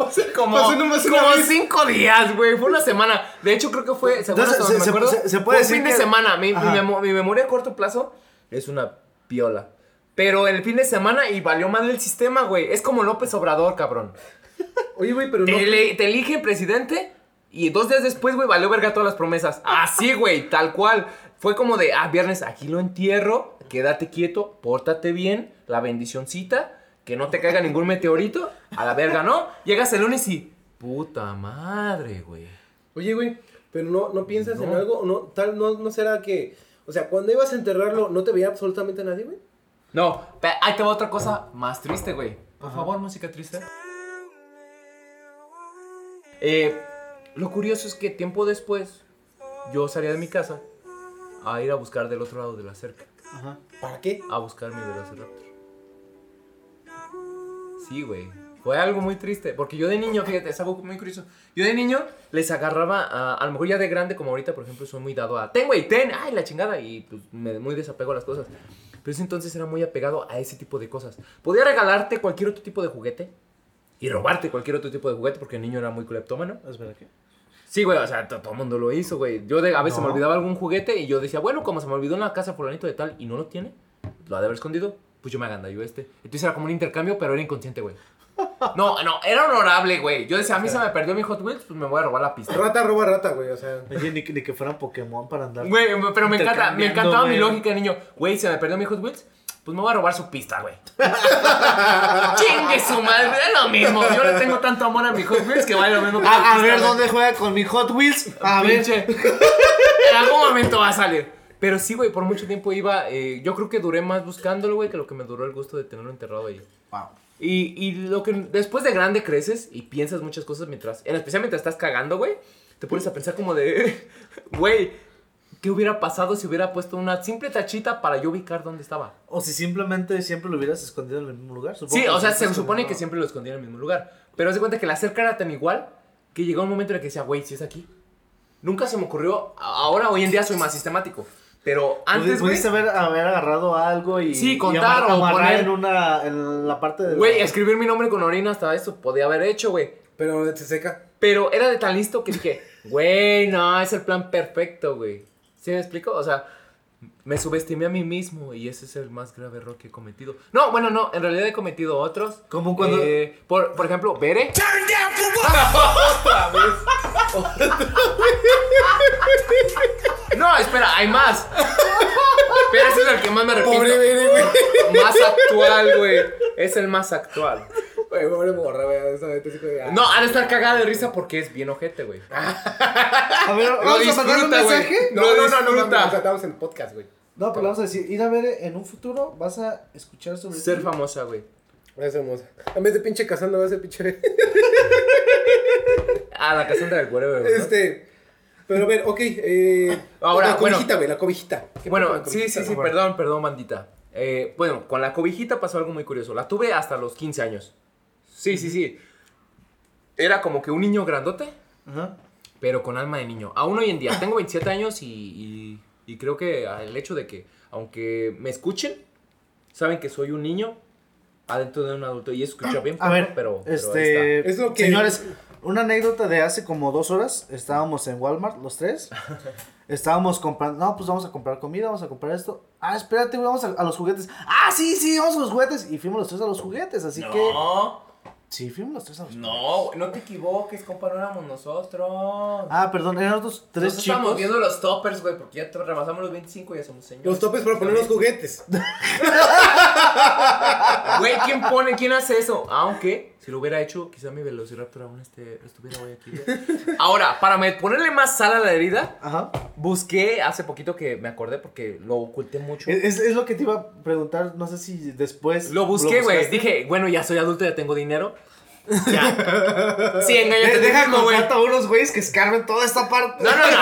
[SPEAKER 3] O sea, como,
[SPEAKER 4] Pasó nomás una
[SPEAKER 3] como
[SPEAKER 4] vez.
[SPEAKER 3] cinco días, güey. Fue una semana. De hecho, creo que fue. ¿se acuerdan
[SPEAKER 1] Entonces,
[SPEAKER 3] hasta
[SPEAKER 1] se-
[SPEAKER 3] donde me
[SPEAKER 1] se-
[SPEAKER 3] acuerdo?
[SPEAKER 1] se- se puede
[SPEAKER 3] Fue un
[SPEAKER 1] decir
[SPEAKER 3] fin de
[SPEAKER 1] que-
[SPEAKER 3] semana. Mi, mi mi memoria a corto plazo es una piola. Pero el fin de semana y valió mal el sistema, güey. Es como López Obrador, cabrón. <laughs>
[SPEAKER 4] Oye, güey, pero no.
[SPEAKER 3] Te, ele- te elige presidente y dos días después, güey, valió verga todas las promesas. Así, güey, tal cual. Fue como de, ah, viernes, aquí lo entierro, quédate quieto, pórtate bien, la bendicioncita, que no te caiga ningún meteorito, a la verga, ¿no? Llegas el lunes y, puta madre, güey.
[SPEAKER 4] Oye, güey, pero no, no piensas en algo, no, tal, no, no será que. O sea, cuando ibas a enterrarlo, ¿no te veía absolutamente nadie, güey?
[SPEAKER 3] No, pe- ahí te va otra cosa más triste, güey. Por favor, música triste. Eh, lo curioso es que tiempo después, yo salía de mi casa a ir a buscar del otro lado de la cerca.
[SPEAKER 1] Ajá.
[SPEAKER 4] ¿Para qué?
[SPEAKER 3] a buscar mi Velociraptor. Sí, güey. Fue algo muy triste. Porque yo de niño, fíjate, es algo muy curioso. Yo de niño les agarraba a. A lo mejor ya de grande, como ahorita, por ejemplo, soy muy dado a. Ten, güey, ten, ay, la chingada. Y pues me muy desapego a las cosas. Pero ese entonces era muy apegado a ese tipo de cosas. Podía regalarte cualquier otro tipo de juguete. Y robarte cualquier otro tipo de juguete porque el niño era muy cleptómano.
[SPEAKER 1] ¿Es verdad que?
[SPEAKER 3] Sí, güey, o sea, to- todo el mundo lo hizo, güey. Yo de, a veces
[SPEAKER 1] No.
[SPEAKER 3] me olvidaba algún juguete y yo decía, bueno, como se me olvidó en la casa fulanito de tal y no lo tiene, lo ha de haber escondido, pues yo me agandallo este. Entonces era como un intercambio, pero era inconsciente, güey. No, no, era honorable, güey. Yo decía, a mí se me perdió mi Hot Wheels, pues me voy a robar la pista.
[SPEAKER 4] Rata roba rata, güey, o sea.
[SPEAKER 1] Oye, ni, que- ni que fueran Pokémon para andar.
[SPEAKER 3] Güey, pero me encanta, me encantaba mi lógica de niño. Güey, se me perdió mi Hot Wheels, pues me voy a robar su pista, güey. <laughs> Chingue su madre, es lo mismo. Yo le tengo tanto amor a mi Hot Wheels que vale lo mismo que
[SPEAKER 1] A, a
[SPEAKER 3] pista,
[SPEAKER 1] ver
[SPEAKER 3] güey.
[SPEAKER 1] dónde juega con mi Hot Wheels. A ver.
[SPEAKER 3] Pinche. en algún momento va a salir. Pero sí, güey, por mucho tiempo iba. eh, yo creo que duré más buscándolo, güey, que lo que me duró el gusto de tenerlo enterrado ahí.
[SPEAKER 1] Wow.
[SPEAKER 3] Y, y lo que después de grande creces y piensas muchas cosas mientras. En especial mientras estás cagando, güey. Te pones a pensar como de. <laughs> Güey, ¿qué hubiera pasado si hubiera puesto una simple tachita para yo ubicar dónde estaba?
[SPEAKER 1] O si simplemente siempre lo hubieras escondido en el mismo lugar. Supongo
[SPEAKER 3] Sí, o sea, se supone que siempre lo escondía en el mismo lugar. Pero se cuenta que la cerca era tan igual que llegó un momento en el que decía, güey, si es aquí. Nunca se me ocurrió. Ahora, hoy en día, soy más sistemático. Pero antes, güey.
[SPEAKER 1] Pudiste haber, haber agarrado algo y.
[SPEAKER 3] Sí,
[SPEAKER 1] y
[SPEAKER 3] contar
[SPEAKER 1] amar-
[SPEAKER 3] o poner-
[SPEAKER 1] en una. En la parte de. la-
[SPEAKER 3] Güey, escribir mi nombre con orina hasta eso podía haber hecho, güey.
[SPEAKER 4] Pero se seca.
[SPEAKER 3] Pero era de tan listo que dije, <laughs> güey, no, es el plan perfecto, güey. ¿Sí me explico? O sea, me subestimé a mí mismo y ese es el más grave error que he cometido. No, bueno, no, en realidad he cometido otros.
[SPEAKER 1] Como cuando-
[SPEAKER 3] Eh, por, por ejemplo, Bere. <laughs> <laughs> No, espera, hay más. Pero ese es el que más me arrepiento.
[SPEAKER 4] Pobre Bere, güey.
[SPEAKER 3] Más actual, güey. Es el más actual.
[SPEAKER 4] Güey, pobre morra, güey. ah.
[SPEAKER 3] No, ha de estar cagada de risa porque es bien ojete, güey.
[SPEAKER 1] A ver, vamos a mandar un
[SPEAKER 3] güey.
[SPEAKER 1] mensaje.
[SPEAKER 3] No, no, no,
[SPEAKER 4] disfruta,
[SPEAKER 3] disfruta.
[SPEAKER 4] O sea, estamos en podcast, güey.
[SPEAKER 1] No, pero le vamos a decir, ir a ver en un futuro, vas a escuchar sobre
[SPEAKER 3] Ser famosa, güey.
[SPEAKER 4] Es hermosa. En vez de pinche casando, va a ser pinche.
[SPEAKER 3] Ah, la casita del güey. ¿no?
[SPEAKER 4] Este. Pero a ver, ok. Eh,
[SPEAKER 3] Ahora,
[SPEAKER 4] la
[SPEAKER 3] bueno.
[SPEAKER 4] cobijita, güey, la cobijita. ¿Qué
[SPEAKER 3] Bueno, sí, sí, sí,
[SPEAKER 4] Bueno.
[SPEAKER 3] perdón, perdón, bandita. Eh, bueno, con la cobijita pasó algo muy curioso. La tuve hasta los 15 años. Sí, sí, sí. Era como que un niño grandote,
[SPEAKER 1] Ajá.
[SPEAKER 3] pero con alma de niño. Aún hoy en día, tengo 27 años y, y- y creo que el hecho de que, aunque me escuchen, saben que soy un niño adentro de un adulto. Y eso escucha bien,
[SPEAKER 1] A ver,
[SPEAKER 3] pero,
[SPEAKER 1] este.
[SPEAKER 3] está.
[SPEAKER 4] Es lo que-
[SPEAKER 1] Señores, una anécdota de hace como dos horas. Estábamos en Walmart, los tres. <laughs> Estábamos comprando. No, pues vamos a comprar comida, vamos a comprar esto. Ah, espérate, güey, vamos a, a los juguetes. Ah, sí, sí, vamos a los juguetes. Y fuimos los tres a los juguetes, así que. Sí, fuimos los tres a los
[SPEAKER 3] no, no te equivoques, compa, no éramos nosotros.
[SPEAKER 1] Ah, perdón, eran otros tres
[SPEAKER 3] Nosotros
[SPEAKER 1] chicos.
[SPEAKER 3] estamos viendo los toppers, güey, porque ya te- rebasamos los 25 y ya somos señores.
[SPEAKER 4] Los topes para poner los juguetes. <laughs>
[SPEAKER 3] Güey, ¿quién pone? ¿Quién hace eso? Aunque, si lo hubiera hecho, quizá mi Velociraptor aún este, estuviera hoy aquí. <laughs> Ahora, para me- ponerle más sal a la herida,
[SPEAKER 1] Ajá.
[SPEAKER 3] busqué hace poquito que me acordé porque lo oculté mucho.
[SPEAKER 1] Es, es- lo que te iba a preguntar, no sé si después.
[SPEAKER 3] Lo busqué, güey. Dije, bueno, ya soy adulto, ya tengo dinero. <laughs> Ya. Sí,
[SPEAKER 1] De-
[SPEAKER 3] engañate.
[SPEAKER 1] deja
[SPEAKER 3] mismo, güey.
[SPEAKER 1] contrato a unos güeyes que escarben toda esta parte.
[SPEAKER 3] No, no, no.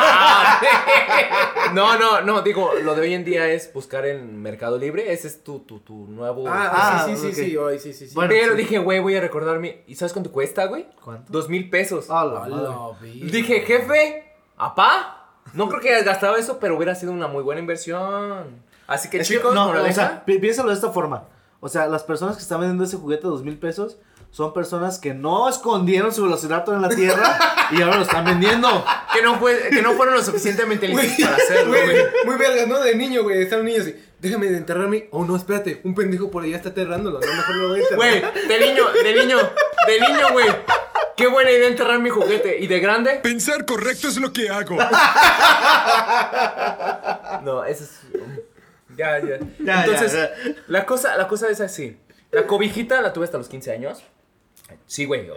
[SPEAKER 3] <laughs> No, no, no. Digo, lo de hoy en día es buscar en Mercado Libre. Ese es tu, tu, tu nuevo.
[SPEAKER 4] Ah,
[SPEAKER 1] Ah,
[SPEAKER 4] sí, sí,
[SPEAKER 1] ok.
[SPEAKER 4] sí, sí, ay, sí, sí, sí.
[SPEAKER 1] Bueno,
[SPEAKER 3] Pero
[SPEAKER 1] sí.
[SPEAKER 3] dije, güey, voy a recordarme. ¿Y sabes cuánto cuesta, güey?
[SPEAKER 1] ¿Cuánto?
[SPEAKER 3] Dos mil pesos.
[SPEAKER 1] Ah, la.
[SPEAKER 3] Dije, jefe, apá. No creo que hayas gastado eso, pero hubiera sido una muy buena inversión. Así que,
[SPEAKER 1] Es que,
[SPEAKER 3] chicos,
[SPEAKER 1] no, o sea, pi- piénsalo de esta forma. O sea, las personas que están vendiendo ese juguete a dos mil pesos son personas que no escondieron su velociraptor en la tierra y ahora lo están vendiendo.
[SPEAKER 3] que, no fue, que no fueron lo suficientemente listos para hacerlo,
[SPEAKER 4] güey. Muy verga, ¿no? De niño, güey. Está un niño así. Déjame de enterrarme. Oh, no, espérate. Un pendejo por allá está aterrándolo. No, mejor lo voy a enterrar.
[SPEAKER 3] Güey, de niño, de niño, de niño, güey. Qué buena idea enterrar mi juguete. ¿Y de grande?
[SPEAKER 6] Pensar correcto es lo que hago.
[SPEAKER 3] No, eso es. Ya, ya.
[SPEAKER 1] Ya,
[SPEAKER 3] Entonces,
[SPEAKER 1] ya,
[SPEAKER 3] La, cosa, la cosa es así. La cobijita la tuve hasta los 15 años. Sí, güey,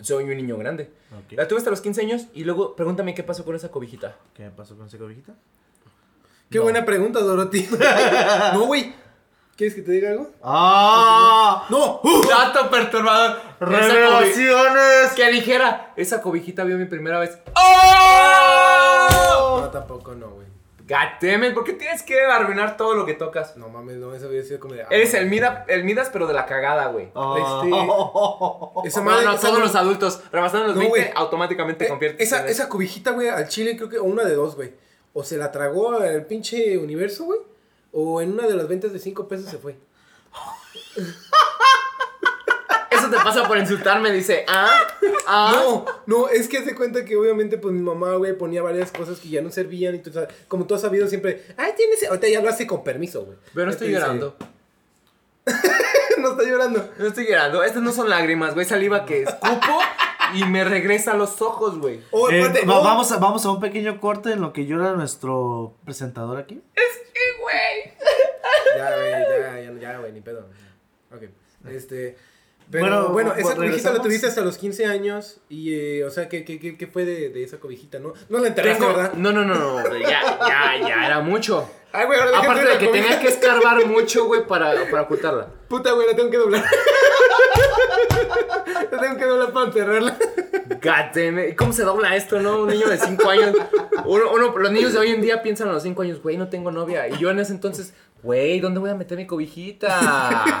[SPEAKER 3] soy un niño grande. La tuve hasta los 15 años y luego pregúntame qué pasó con esa cobijita.
[SPEAKER 1] ¿Qué pasó con esa cobijita?
[SPEAKER 4] Qué buena pregunta, Dorothy. <laughs> no, güey. ¿Quieres que te diga algo?
[SPEAKER 1] ¡Ah!
[SPEAKER 4] ¡No!
[SPEAKER 3] Dato perturbador.
[SPEAKER 1] ¡Revelaciones!
[SPEAKER 3] Que dijera, esa cobijita vio mi primera vez. ¡Oh!
[SPEAKER 4] No, tampoco, no, güey.
[SPEAKER 3] God damn it, ¿por qué tienes que arruinar todo lo que tocas?
[SPEAKER 4] No mames, no, eso hubiera sido como de. ah,
[SPEAKER 3] Eres el, Mida- el Midas, pero de la cagada, güey.
[SPEAKER 1] Oh. <laughs>
[SPEAKER 4] Esa
[SPEAKER 3] No,
[SPEAKER 4] madre.
[SPEAKER 3] no,
[SPEAKER 4] esa
[SPEAKER 3] todos
[SPEAKER 4] no-
[SPEAKER 3] los adultos, rebasando los
[SPEAKER 4] No,
[SPEAKER 3] 20,
[SPEAKER 4] güey.
[SPEAKER 3] automáticamente
[SPEAKER 4] Eh,
[SPEAKER 3] conviertes
[SPEAKER 4] esa,
[SPEAKER 3] en
[SPEAKER 4] esa cobijita, güey, al chile creo que, o una de dos, güey. O se la tragó al pinche universo, güey. O en una de las ventas de 5 pesos se fue. <laughs>
[SPEAKER 3] Eso te pasa por insultarme, dice, ah, ah.
[SPEAKER 4] No, no, es que hace cuenta que obviamente pues mi mamá, güey, ponía varias cosas que ya no servían y tú como tú has sabido siempre, ay, tienes, ahorita ya lo hace con permiso, güey.
[SPEAKER 3] Pero <laughs> no estoy llorando.
[SPEAKER 4] no está llorando.
[SPEAKER 3] No estoy llorando. Estas no son lágrimas, güey. Saliva que escupo y me regresa a los ojos, güey.
[SPEAKER 4] Oh,
[SPEAKER 1] Eh,
[SPEAKER 4] oh,
[SPEAKER 1] vamos, a, vamos a un pequeño corte en lo que llora nuestro presentador aquí.
[SPEAKER 3] Sí, güey.
[SPEAKER 4] Ya, güey, ya, ya, ya, güey, ni pedo. Ok, este... Pero
[SPEAKER 1] Bueno,
[SPEAKER 4] bueno,
[SPEAKER 1] bueno,
[SPEAKER 4] esa cobijita la tuviste hasta los 15 años y, eh, o sea, ¿qué, qué, qué, qué fue de, de esa cobijita, no? No la enterraste,
[SPEAKER 3] Tengo-
[SPEAKER 4] ¿verdad?
[SPEAKER 3] No, no, no, no. Ya, ya, ya era mucho.
[SPEAKER 4] Ay, güey, ahora
[SPEAKER 3] Aparte de que
[SPEAKER 4] cobija.
[SPEAKER 3] tenía que escarbar mucho, güey, para, para ocultarla.
[SPEAKER 4] Puta, güey, la tengo que doblar. <laughs> la tengo que doblar para enterrarla.
[SPEAKER 3] ¿Y ¿Cómo se dobla esto, no? Un niño de 5 años. Uno, uno- los niños de hoy en día piensan a los 5 años, güey, no tengo novia. Y yo en ese entonces, güey, ¿dónde voy a meter mi cobijita? <laughs>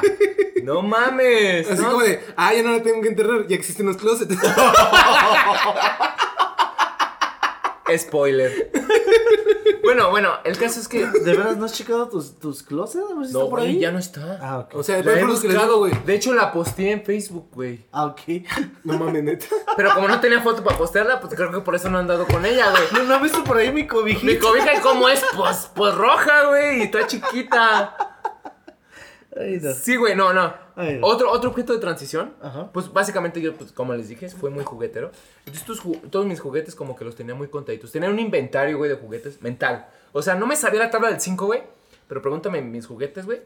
[SPEAKER 3] No mames.
[SPEAKER 4] Así
[SPEAKER 3] ¿no?
[SPEAKER 4] como de, ah, ya no la tengo que enterrar, ya existen los closets. <laughs>
[SPEAKER 3] Spoiler. Bueno, Bueno, el caso es que.
[SPEAKER 1] ¿De veras no has checado tus, tus closets? A ver si
[SPEAKER 3] No,
[SPEAKER 1] está por
[SPEAKER 3] güey,
[SPEAKER 1] ahí.
[SPEAKER 3] ya no está.
[SPEAKER 1] Ah, ok.
[SPEAKER 4] O sea,
[SPEAKER 3] La
[SPEAKER 4] después
[SPEAKER 3] he buscado,
[SPEAKER 4] güey.
[SPEAKER 3] De hecho, la posteé en Facebook, güey.
[SPEAKER 1] Ah, ok.
[SPEAKER 4] No mames, neta.
[SPEAKER 3] Pero como no tenía foto para postearla, pues creo que por eso no han dado con ella, güey.
[SPEAKER 1] ¿No, ¿No has visto por ahí mi cobijita?
[SPEAKER 3] Mi cobija, ¿cómo es? Pues, pues roja, güey. y Está chiquita. Sí, güey, no, no. Otro, otro objeto de transición.
[SPEAKER 1] Ajá.
[SPEAKER 3] Pues básicamente yo, pues, como les dije, fue muy juguetero. Entonces todos mis juguetes como que los tenía muy contaditos. Tenía un inventario, güey, de juguetes mental. O sea, no me sabía la tabla del 5, güey. Pero pregúntame mis juguetes, güey.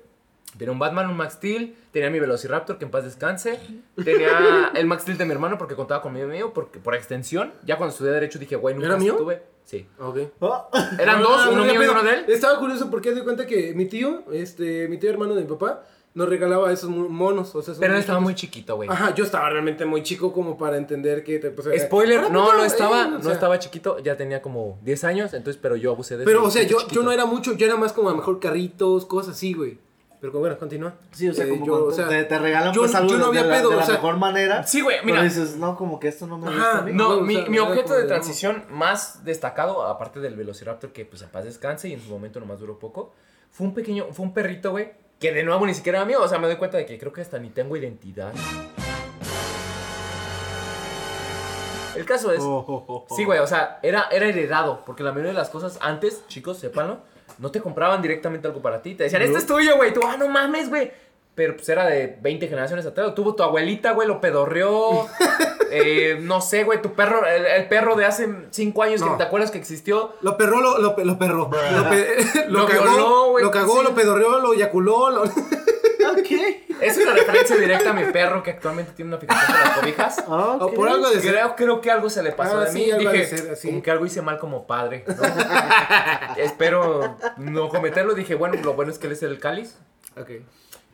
[SPEAKER 3] Tenía un Batman, un Max Steel, tenía mi Velociraptor, que en paz descanse. Tenía el Max Steel de mi hermano porque contaba con mi mío, porque por extensión. Ya cuando estudié Derecho dije, güey, nunca
[SPEAKER 4] ¿Era mío?
[SPEAKER 3] tuve. Sí.
[SPEAKER 4] Ok.
[SPEAKER 1] Oh.
[SPEAKER 3] Eran
[SPEAKER 4] No,
[SPEAKER 3] dos,
[SPEAKER 4] no,
[SPEAKER 3] uno
[SPEAKER 4] no,
[SPEAKER 3] mío y
[SPEAKER 4] pero
[SPEAKER 3] uno de él.
[SPEAKER 4] Estaba curioso porque de cuenta que mi tío, este, mi tío hermano de mi papá, nos regalaba esos mo- monos. O sea, esos
[SPEAKER 3] Pero él estaba muy chiquito, güey.
[SPEAKER 4] Ajá, yo estaba realmente muy chico como para entender que... te- pues,
[SPEAKER 3] Spoiler,
[SPEAKER 4] Ah,
[SPEAKER 3] no
[SPEAKER 4] eh,
[SPEAKER 3] estaba,
[SPEAKER 4] o
[SPEAKER 3] no
[SPEAKER 4] sea,
[SPEAKER 3] estaba chiquito, ya tenía como 10 años, entonces, pero yo abusé de
[SPEAKER 4] Pero,
[SPEAKER 3] eso,
[SPEAKER 4] o sea, yo,
[SPEAKER 3] chiquito.
[SPEAKER 4] yo no era mucho, yo era más como a lo mejor carritos, cosas así, güey. Pero bueno, continúa.
[SPEAKER 1] Sí, o sea,
[SPEAKER 4] Eh,
[SPEAKER 1] como
[SPEAKER 4] yo, o sea,
[SPEAKER 1] te, te regalan
[SPEAKER 4] yo-
[SPEAKER 1] pues algo
[SPEAKER 4] yo no
[SPEAKER 1] de,
[SPEAKER 4] había
[SPEAKER 1] de la,
[SPEAKER 4] pedo,
[SPEAKER 1] de
[SPEAKER 4] o
[SPEAKER 1] la
[SPEAKER 4] sea-
[SPEAKER 1] mejor manera.
[SPEAKER 3] Sí, güey, mira.
[SPEAKER 1] Pero dices, no, como que esto no me
[SPEAKER 4] Ajá,
[SPEAKER 1] gusta a mí.
[SPEAKER 3] No, mi,
[SPEAKER 4] sea,
[SPEAKER 3] mi
[SPEAKER 4] era
[SPEAKER 3] objeto de
[SPEAKER 4] de,
[SPEAKER 3] transición más destacado, aparte del Velociraptor, que pues en paz descanse y en su momento nomás duró poco, fue un pequeño, fue un perrito, güey, que de nuevo ni siquiera era mío, o sea, me doy cuenta de que creo que hasta ni tengo identidad. El caso es,
[SPEAKER 1] Oh, oh, oh, oh.
[SPEAKER 3] sí, güey, o sea, era, era heredado, porque la mayoría de las cosas antes, chicos, sépanlo, no te compraban directamente algo para ti, te decían, este es tuyo, güey, tú, ah, no mames, güey. Pero pues era de 20 generaciones atrás. Tuvo tu abuelita, güey, lo pedorreó. <laughs> Eh, no sé, güey, tu perro, el, el perro de hace 5 años que
[SPEAKER 4] No.
[SPEAKER 3] te acuerdas que existió.
[SPEAKER 4] Lo perró, lo, lo, lo perró. Lo, pe- <laughs> lo
[SPEAKER 3] Lo
[SPEAKER 4] cagó,
[SPEAKER 3] violó, güey,
[SPEAKER 4] lo cagó,
[SPEAKER 3] sí.
[SPEAKER 4] lo pedorreó, lo eyaculó. Lo... <laughs>
[SPEAKER 3] Es una referencia directa a mi perro que actualmente tiene una fijación por las cobijas.
[SPEAKER 1] Ah.
[SPEAKER 4] O por algo de.
[SPEAKER 3] Creo, creo que algo se le pasó
[SPEAKER 4] Ah,
[SPEAKER 3] de
[SPEAKER 4] sí,
[SPEAKER 3] mí.
[SPEAKER 4] algo
[SPEAKER 3] Dije,
[SPEAKER 4] ser
[SPEAKER 3] como que algo hice mal como padre. ¿no? <laughs> Espero no cometerlo. Dije, bueno, lo bueno es que él es el cáliz.
[SPEAKER 4] Ok.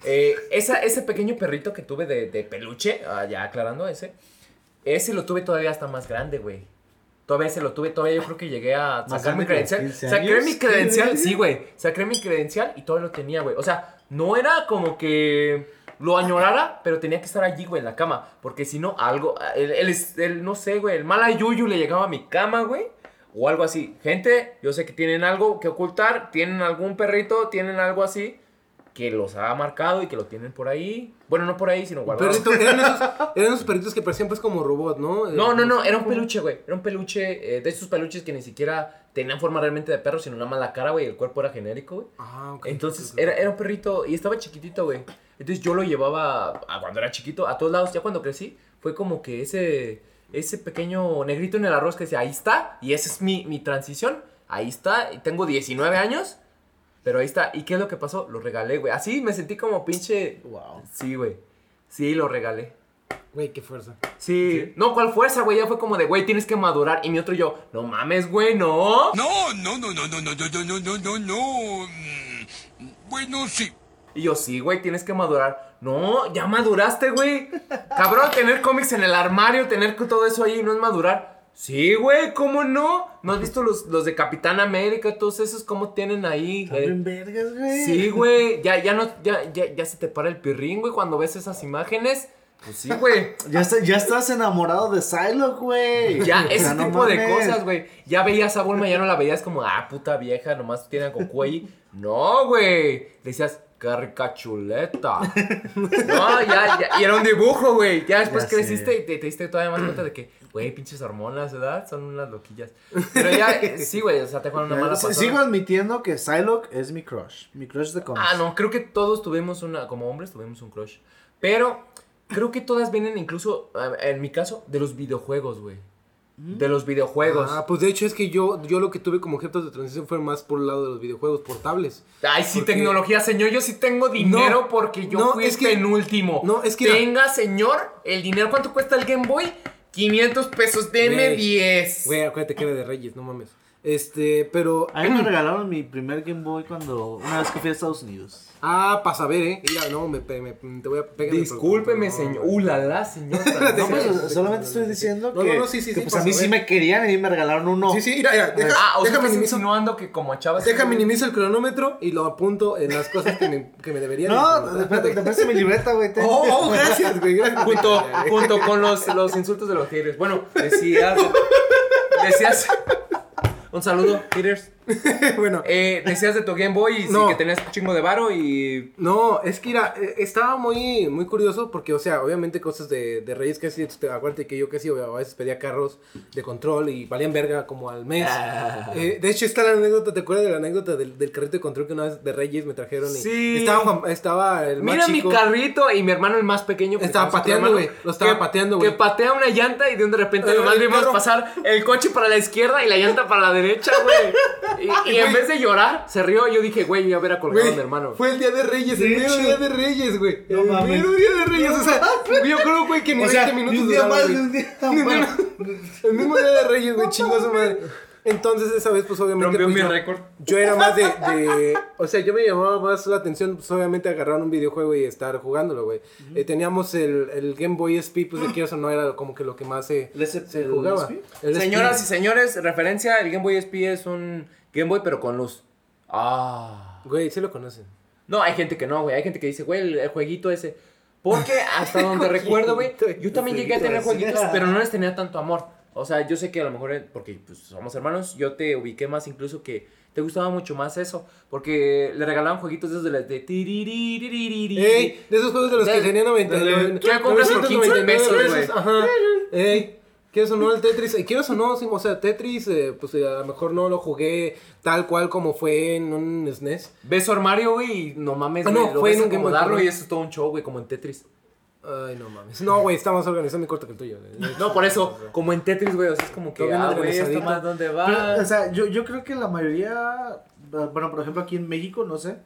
[SPEAKER 3] Eh, esa, ese pequeño perrito que tuve de, de peluche, ah, ya aclarando ese, ese lo tuve todavía hasta más grande, güey. Todavía ese lo tuve, todavía yo creo que llegué a
[SPEAKER 1] ¿Más
[SPEAKER 3] sacar mi credencial.
[SPEAKER 1] 15
[SPEAKER 3] Saqué mi credencial, <laughs> sí, güey. Saqué mi credencial y todavía lo tenía, güey. O sea, no era como que lo añorara, pero tenía que estar allí, güey, en la cama. Porque si no, algo, el, el, el- no sé, güey, el mal ayuyu le llegaba a mi cama, güey. O algo así. Gente, yo sé que tienen algo que ocultar, tienen algún perrito, tienen algo así que los ha marcado y que lo tienen por ahí. Bueno, no por ahí, sino guardado.
[SPEAKER 4] Perrito, eran, esos, <laughs> eran esos perritos que parecían pues como robot, ¿no?
[SPEAKER 3] No,
[SPEAKER 4] Eh,
[SPEAKER 3] no, no, era un peluche, güey. Era un peluche eh, de esos peluches que ni siera tenían forma realmente de perro, sino nada más la cara, güey. El cuerpo era genérico, güey.
[SPEAKER 4] Ah, ok.
[SPEAKER 3] Entonces, era, era un perrito y estaba chiquitito, güey. Entonces, yo lo llevaba a cuando era chiquito a todos lados. Ya cuando crecí, fue como que ese, ese pequeño negrito en el arroz que decía, ahí está. Y esa es mi, mi transición. Ahí está. Y tengo 19 años. Pero ahí está. ¿Y qué es lo que pasó? Lo regalé, güey. Así me sentí como pinche.
[SPEAKER 1] Wow.
[SPEAKER 3] Sí, güey. Sí, lo regalé.
[SPEAKER 4] Güey, qué fuerza.
[SPEAKER 3] Sí. No, ¿cuál fuerza, güey? Ya fue como de, güey, tienes que madurar. Y mi otro yo, no mames, güey, no.
[SPEAKER 6] No, no, no, no, no, no, no, no, no, no, no. Mm, Bueno, sí.
[SPEAKER 3] Y yo, sí, güey, tienes que madurar. No, ya maduraste, güey. Cabrón, tener cómics en el armario, tener todo eso ahí, no es madurar. Sí, güey, ¿cómo no? ¿No has visto los, los de Capitán América? Todos esos, ¿cómo tienen ahí? eh?
[SPEAKER 1] Vergas, güey.
[SPEAKER 3] Sí, güey, ya, ya no, ya, ya, ya se te para el pirrín, güey, cuando ves esas imágenes. Pues sí, güey. <laughs>
[SPEAKER 1] Ya, está- ya estás enamorado de Psylocke, güey.
[SPEAKER 3] Ya, ese
[SPEAKER 1] no
[SPEAKER 3] tipo de cosas, güey. Ya veías a Bulma, ya no la veías como, ah, puta vieja, nomás tiene a Goku ahí. No, güey. Decías, qué rica chuleta. <laughs> No, ya, ya. Y era un dibujo, güey. Ya después
[SPEAKER 1] Ya
[SPEAKER 3] creciste
[SPEAKER 1] sé.
[SPEAKER 3] y te, te diste todavía más cuenta de que, güey, pinches hormonas, ¿verdad? Son unas loquillas. Pero ya, <laughs> eh, sí, güey, o sea, te juegan una mala pasada.
[SPEAKER 1] Sigo admitiendo que Psylocke es mi crush. Mi crush de cómics.
[SPEAKER 3] Ah, no, creo que todos tuvimos una, como hombres tuvimos un crush. Pero creo que todas vienen incluso, en mi caso, de los videojuegos, güey. De los videojuegos.
[SPEAKER 4] Ah, pues de hecho es que yo, yo lo que tuve como objetos de transición fue más por el lado de los videojuegos portables.
[SPEAKER 3] Ay, sí,
[SPEAKER 4] Porque-
[SPEAKER 3] tecnología, señor. Yo sí tengo dinero
[SPEAKER 4] No,
[SPEAKER 3] porque yo
[SPEAKER 4] no,
[SPEAKER 3] fui
[SPEAKER 4] es
[SPEAKER 3] el
[SPEAKER 4] que-
[SPEAKER 3] penúltimo.
[SPEAKER 4] no, es que-
[SPEAKER 3] Tenga, señor, el dinero. ¿Cuánto cuesta el Game Boy? 500 pesos. Deme
[SPEAKER 4] Güey.
[SPEAKER 3] 10.
[SPEAKER 4] Güey, acuérdate que era de Reyes, no mames. Este, pero.
[SPEAKER 1] A mí me <clears throat> regalaron mi primer Game Boy cuando una vez que fui a Estados Unidos.
[SPEAKER 4] Ah, para saber, ¿eh? Ya, no, me, me- te voy a pegar.
[SPEAKER 3] Discúlpeme,
[SPEAKER 4] No,
[SPEAKER 3] señor. Uh, la, la, señor. <laughs>
[SPEAKER 1] No, pues
[SPEAKER 4] sí,
[SPEAKER 1] solamente estoy diciendo
[SPEAKER 4] No,
[SPEAKER 1] que,
[SPEAKER 4] no, no, sí, sí,
[SPEAKER 1] que,
[SPEAKER 4] sí,
[SPEAKER 1] pues a mí sí me querían y a mí me regalaron uno.
[SPEAKER 4] Sí, sí, mira, mira, deja,
[SPEAKER 3] Ah, o sea,
[SPEAKER 4] deja minimizo,
[SPEAKER 3] insinuando que como chavas.
[SPEAKER 4] deja minimizo el cronómetro y lo apunto en las cosas que me, que me deberían.
[SPEAKER 1] No, espérate, te parece mi libreta, güey.
[SPEAKER 4] Oh, oh, gracias, güey, gracias.
[SPEAKER 3] Junto, junto con los, los insultos de los haters. Bueno, decías. Decías. Un saludo, haters. <laughs> <laughs>
[SPEAKER 4] bueno,
[SPEAKER 3] Eh, decías de tu Game Boy y sí que tenías un chingo de varo y.
[SPEAKER 4] No, es que era, eh, estaba muy, muy curioso porque, o sea, obviamente cosas de, de Reyes casi, te- acuérdate que yo casi a veces pedía carros de control y valían verga como al mes.
[SPEAKER 3] Ah.
[SPEAKER 4] Eh, de hecho, está la anécdota, ¿te acuerdas de la anécdota del, del carrito de control que una vez de Reyes me trajeron? Y
[SPEAKER 3] Sí.
[SPEAKER 4] Estaba, estaba el más
[SPEAKER 3] Mira
[SPEAKER 4] chico.
[SPEAKER 3] mi carrito y mi hermano el más pequeño. que
[SPEAKER 4] Estaba pateando, güey, lo estaba
[SPEAKER 3] que-
[SPEAKER 4] pateando, güey.
[SPEAKER 3] Que patea una llanta y de un de repente
[SPEAKER 4] Eh,
[SPEAKER 3] nomás vimos pasar el coche para la izquierda y la llanta para la derecha, güey. <laughs> Y, <laughs> y en vez de llorar, se rió. Yo dije, güey, ya hubiera colgado a
[SPEAKER 4] Güey,
[SPEAKER 3] mi hermano.
[SPEAKER 4] Fue el día de Reyes, el mero día de Reyes, güey.
[SPEAKER 1] No
[SPEAKER 4] el
[SPEAKER 1] mames.
[SPEAKER 4] mero día de Reyes, o sea, <laughs> yo creo, güey, que ni
[SPEAKER 1] O
[SPEAKER 4] 20
[SPEAKER 1] sea,
[SPEAKER 4] minutos
[SPEAKER 1] un día
[SPEAKER 4] duraron,
[SPEAKER 1] más,
[SPEAKER 4] güey.
[SPEAKER 1] ni un día <laughs>
[SPEAKER 4] Ni un
[SPEAKER 1] más.
[SPEAKER 4] día- El mismo día de Reyes, güey, chingó a su madre. Entonces, esa vez, pues, obviamente,
[SPEAKER 3] Rompió
[SPEAKER 4] pues,
[SPEAKER 3] mi
[SPEAKER 4] yo,
[SPEAKER 3] récord.
[SPEAKER 4] yo era más de, de- O sea, yo me llamaba más la atención, pues, obviamente, agarrar un videojuego y estar jugándolo, güey. Eh, teníamos el, el Game Boy SP, pues, de que eso no era como que lo que más se, se
[SPEAKER 1] ¿El
[SPEAKER 4] jugaba.
[SPEAKER 3] Señoras y señores, referencia, el Game Boy SP es un Game Boy pero con luz. Ah.
[SPEAKER 4] Güey, sí lo conocen.
[SPEAKER 3] No, hay gente que no, güey. Hay gente que dice, güey, el, el jueguito ese. Porque <laughs> hasta donde recuerdo, güey, yo también llegué a tener jueguitos, pero no les tenía tanto amor. O sea, yo sé que a lo mejor, eh, porque pues, somos hermanos, yo te ubiqué más incluso que te gustaba mucho más eso. Porque le regalaban jueguitos de esos de las de...
[SPEAKER 4] Ey, de esos juegos de los que tenían 90,
[SPEAKER 3] de-
[SPEAKER 4] noven-
[SPEAKER 3] que compras por 15
[SPEAKER 4] 999
[SPEAKER 3] pesos, güey.
[SPEAKER 4] Ajá. Ey, ¿quieres o no el Tetris? Eh, ¿Quieres o no? Sí, o sea, Tetris, eh, pues eh, a lo mejor no lo jugué tal cual como fue en un SNES.
[SPEAKER 3] Ves su armario, güey, y no mames,
[SPEAKER 4] Ah,
[SPEAKER 3] güey,
[SPEAKER 4] no,
[SPEAKER 3] lo
[SPEAKER 4] fue
[SPEAKER 3] ves
[SPEAKER 4] en un Game Boy
[SPEAKER 3] acomodarlo
[SPEAKER 4] Color.
[SPEAKER 3] y eso es todo un show, güey, como en Tetris.
[SPEAKER 4] Ay, no mames. No, güey, está más organizado mi corto que el tuyo. güey. <laughs>
[SPEAKER 3] No, por eso, como en Tetris, güey, o sea, es como que,
[SPEAKER 4] bien
[SPEAKER 3] ah, güey, ¿esto
[SPEAKER 4] organizadito.
[SPEAKER 3] más dónde
[SPEAKER 1] Pero,
[SPEAKER 3] va?
[SPEAKER 1] o sea, yo, yo creo que la mayoría, bueno, por ejemplo aquí en México, no sé,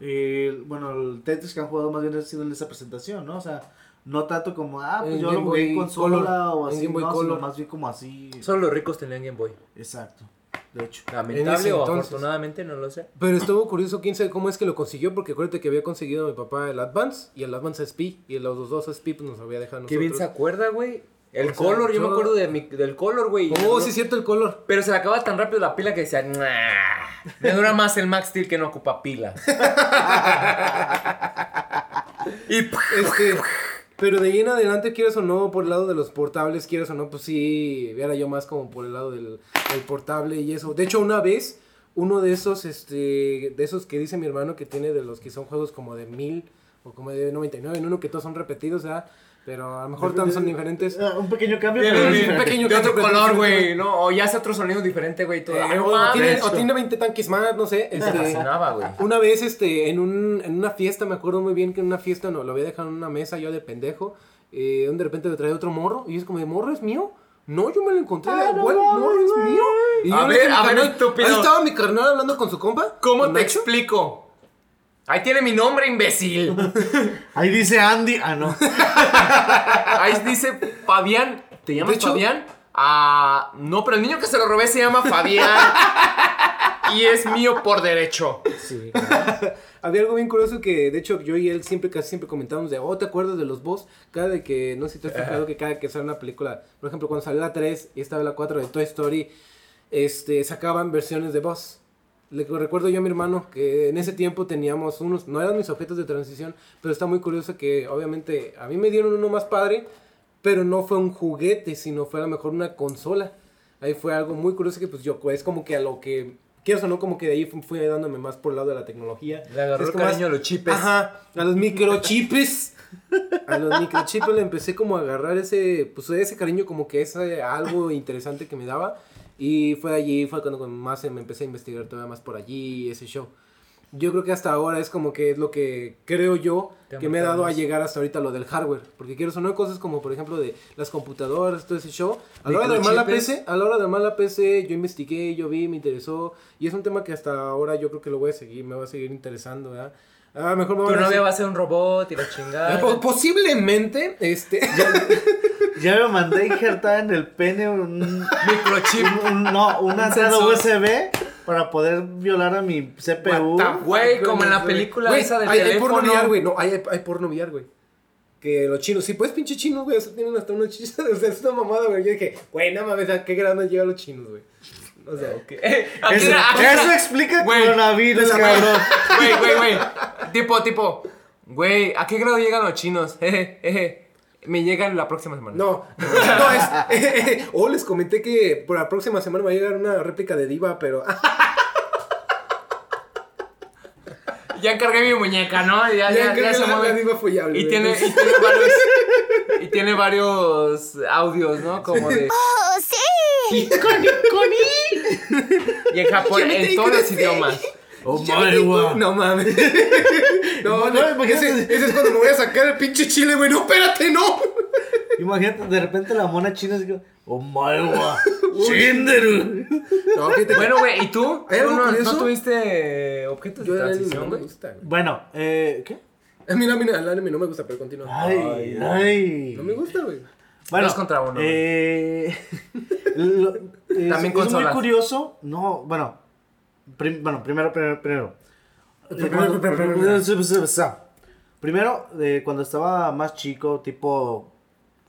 [SPEAKER 1] eh, bueno, el Tetris que han jugado más bien ha sido en esa presentación, ¿no? O sea, no tanto como, ah, pues
[SPEAKER 4] En
[SPEAKER 1] yo
[SPEAKER 4] Game
[SPEAKER 1] lo jugué en consola
[SPEAKER 4] Color,
[SPEAKER 1] o
[SPEAKER 4] en
[SPEAKER 1] así,
[SPEAKER 4] Game Boy
[SPEAKER 1] no, sino
[SPEAKER 4] Color.
[SPEAKER 1] más bien como así,
[SPEAKER 3] Solo los ricos tenían Game Boy.
[SPEAKER 1] exacto, de hecho.
[SPEAKER 3] Lamentable o
[SPEAKER 4] entonces.
[SPEAKER 3] afortunadamente, no lo sé.
[SPEAKER 4] Pero estuvo curioso, quién sabe cómo es que lo consiguió, porque acuérdate que había conseguido mi papá el Advance y el Advance SP, y los dos SP pues nos había dejado
[SPEAKER 3] Qué bien se acuerda, güey. El
[SPEAKER 4] O sea,
[SPEAKER 3] color, yo me acuerdo de mi- del color, güey.
[SPEAKER 4] Oh, sí es cierto el color.
[SPEAKER 3] Pero se le acaba tan rápido la pila que decía, "Nah, me dura más el Max Steel que no ocupa pila. <laughs> y
[SPEAKER 4] Este, pero de ahí en adelante, quieres o no, por el lado de los portables, quieres o no, pues sí, era yo más como por el lado del, del portable y eso. De hecho, una vez, uno de esos, este, de esos que dice mi hermano que tiene de los que son juegos como de mil o como de 99 en uno que todos son repetidos, ¿verdad? Pero a lo mejor todos son diferentes.
[SPEAKER 1] Ah, un pequeño cambio, pero
[SPEAKER 3] un
[SPEAKER 1] diferente.
[SPEAKER 4] pequeño
[SPEAKER 3] de otro
[SPEAKER 4] cambio,
[SPEAKER 3] color, güey, ¿no? O ya hace otro sonido diferente, güey. Todo.
[SPEAKER 4] Eh, o,
[SPEAKER 3] mames.
[SPEAKER 4] tiene, o tiene 20 tanques más, no sé.
[SPEAKER 3] Me
[SPEAKER 4] Este,
[SPEAKER 3] fascinaba, güey.
[SPEAKER 4] Una vez, este, en, un, en una fiesta, me acuerdo muy bien que en una fiesta no, lo había dejado en una mesa yo de pendejo, eh, donde de repente me trae otro morro, y es como, ¿de morro es mío? No, yo me lo encontré,
[SPEAKER 1] Ah, no
[SPEAKER 4] ¿cuál morro es mío? Y
[SPEAKER 3] A
[SPEAKER 4] le
[SPEAKER 3] ver, a ver, estúpido.
[SPEAKER 4] Ahí estaba mi carnal hablando con su compa.
[SPEAKER 3] ¿Cómo te
[SPEAKER 4] Nacho.
[SPEAKER 3] explico? Ahí tiene mi nombre, imbécil. <laughs>
[SPEAKER 1] Ahí dice Andy, ah, no. <laughs>
[SPEAKER 3] Ahí dice Fabián. ¿Te llamas
[SPEAKER 4] hecho-
[SPEAKER 3] Fabián? Ah, no, pero el niño que se lo robé se llama Fabián. <laughs> y es mío por derecho.
[SPEAKER 4] Sí, claro. Había algo bien curioso que, de hecho, yo y él siempre, casi siempre comentábamos de, oh, ¿te acuerdas de los boss? Cada de que, no sé si te has fijado que cada que sale una película, por ejemplo, cuando salió la 3 y estaba la 4 de Toy Story, este, sacaban versiones de boss. Le recuerdo yo a mi hermano que en ese tiempo teníamos unos, no eran mis objetos de transición, pero está muy curioso que obviamente a mí me dieron uno más padre, pero no fue un juguete, sino fue a lo mejor una consola. Ahí fue algo muy curioso que pues yo, es como que a lo que, quieras o no, como que de ahí fui, fui dándome más por el lado de la tecnología.
[SPEAKER 3] Le agarró
[SPEAKER 4] Es
[SPEAKER 3] el cariño
[SPEAKER 4] más-
[SPEAKER 3] a los chipes.
[SPEAKER 4] Ajá, a los microchips. A los microchips le empecé como a agarrar ese, pues ese cariño como que es algo interesante que me daba. Y fue allí, fue cuando más me empecé a investigar todavía más por allí, ese show. Yo creo que hasta ahora es como que es lo que creo yo
[SPEAKER 3] Te
[SPEAKER 4] que me ha dado a llegar hasta ahorita lo del hardware. Porque quiero sonar cosas como por ejemplo de las computadoras, todo ese show. A la hora de armar la. PC, a la hora de armar la PC, yo investigué, yo vi, me interesó. Y es un tema que hasta ahora yo creo que lo voy a seguir, me va a seguir interesando, ¿verdad? A lo mejor me
[SPEAKER 3] Tu novia va a ser un robot y la chingada. <laughs>
[SPEAKER 4] Po- Posiblemente, este.
[SPEAKER 1] Ya me mandé injertar en el pene un,
[SPEAKER 3] Microchip.
[SPEAKER 1] un- un- no, una entrada
[SPEAKER 3] sensor.
[SPEAKER 1] USB para poder violar a mi CPU.
[SPEAKER 3] Güey, como en la película esa del
[SPEAKER 4] hay, hay porno. VR, güey. No, hay, hay, porno VR, güey. Que los chinos, sí, pues pinche chinos, güey. O sea, tienen hasta unos chichas. O sea, es una mamada, güey. Yo dije, güey, no mames, ¿a qué grande llegan los chinos, güey? O sea, <laughs>
[SPEAKER 1] Eso,
[SPEAKER 3] era- aquí
[SPEAKER 1] eso
[SPEAKER 3] era-
[SPEAKER 1] explica el
[SPEAKER 3] Güey,
[SPEAKER 1] coronavirus, cabrón. <laughs>
[SPEAKER 3] Güey, güey, güey. Tipo, tipo. Güey, ¿a qué grado llegan los chinos? Jeje, <laughs> jeje. Me llegan la próxima semana.
[SPEAKER 4] No, no es. <laughs> O oh, les comenté que por la próxima semana va a llegar una réplica de Diva, pero. <laughs>
[SPEAKER 3] ya cargué mi muñeca, ¿no? Ya, ya, ya, ya se
[SPEAKER 4] la,
[SPEAKER 3] mueve.
[SPEAKER 4] Diva follable,
[SPEAKER 3] y, tiene, y, tiene, varios, y tiene varios audios, ¿no? Como de.
[SPEAKER 7] ¡Oh, sí!
[SPEAKER 3] Y, con, con y en Japón, en todos los idiomas.
[SPEAKER 1] Oh my god.
[SPEAKER 4] No mames. <laughs> No,
[SPEAKER 1] No,
[SPEAKER 4] no, ese, ese es cuando me voy a sacar el pinche chile, güey. No, espérate, no.
[SPEAKER 1] Imagínate, de repente la mona china así como, oh my god. Shinderu.
[SPEAKER 4] No, que
[SPEAKER 3] Bueno, güey, ¿y tú?
[SPEAKER 4] ¿Hay
[SPEAKER 3] ¿Tú
[SPEAKER 4] algo
[SPEAKER 3] no, no tuviste objetos
[SPEAKER 4] yo
[SPEAKER 3] de transición,
[SPEAKER 4] no me
[SPEAKER 3] güey?
[SPEAKER 1] Bueno, eh, ¿qué?
[SPEAKER 4] A mí, no, a mí el anime no me gusta, pero continúa.
[SPEAKER 1] Ay, ay.
[SPEAKER 4] No me gusta, güey.
[SPEAKER 1] Bueno,
[SPEAKER 3] Dos contra uno,
[SPEAKER 1] Eh, <laughs> lo- es,
[SPEAKER 3] También
[SPEAKER 1] es muy curioso. No, bueno. Prim- bueno, primero, primero, primero.
[SPEAKER 4] Primero, primero, primero.
[SPEAKER 1] Primero, eh, cuando estaba más chico, tipo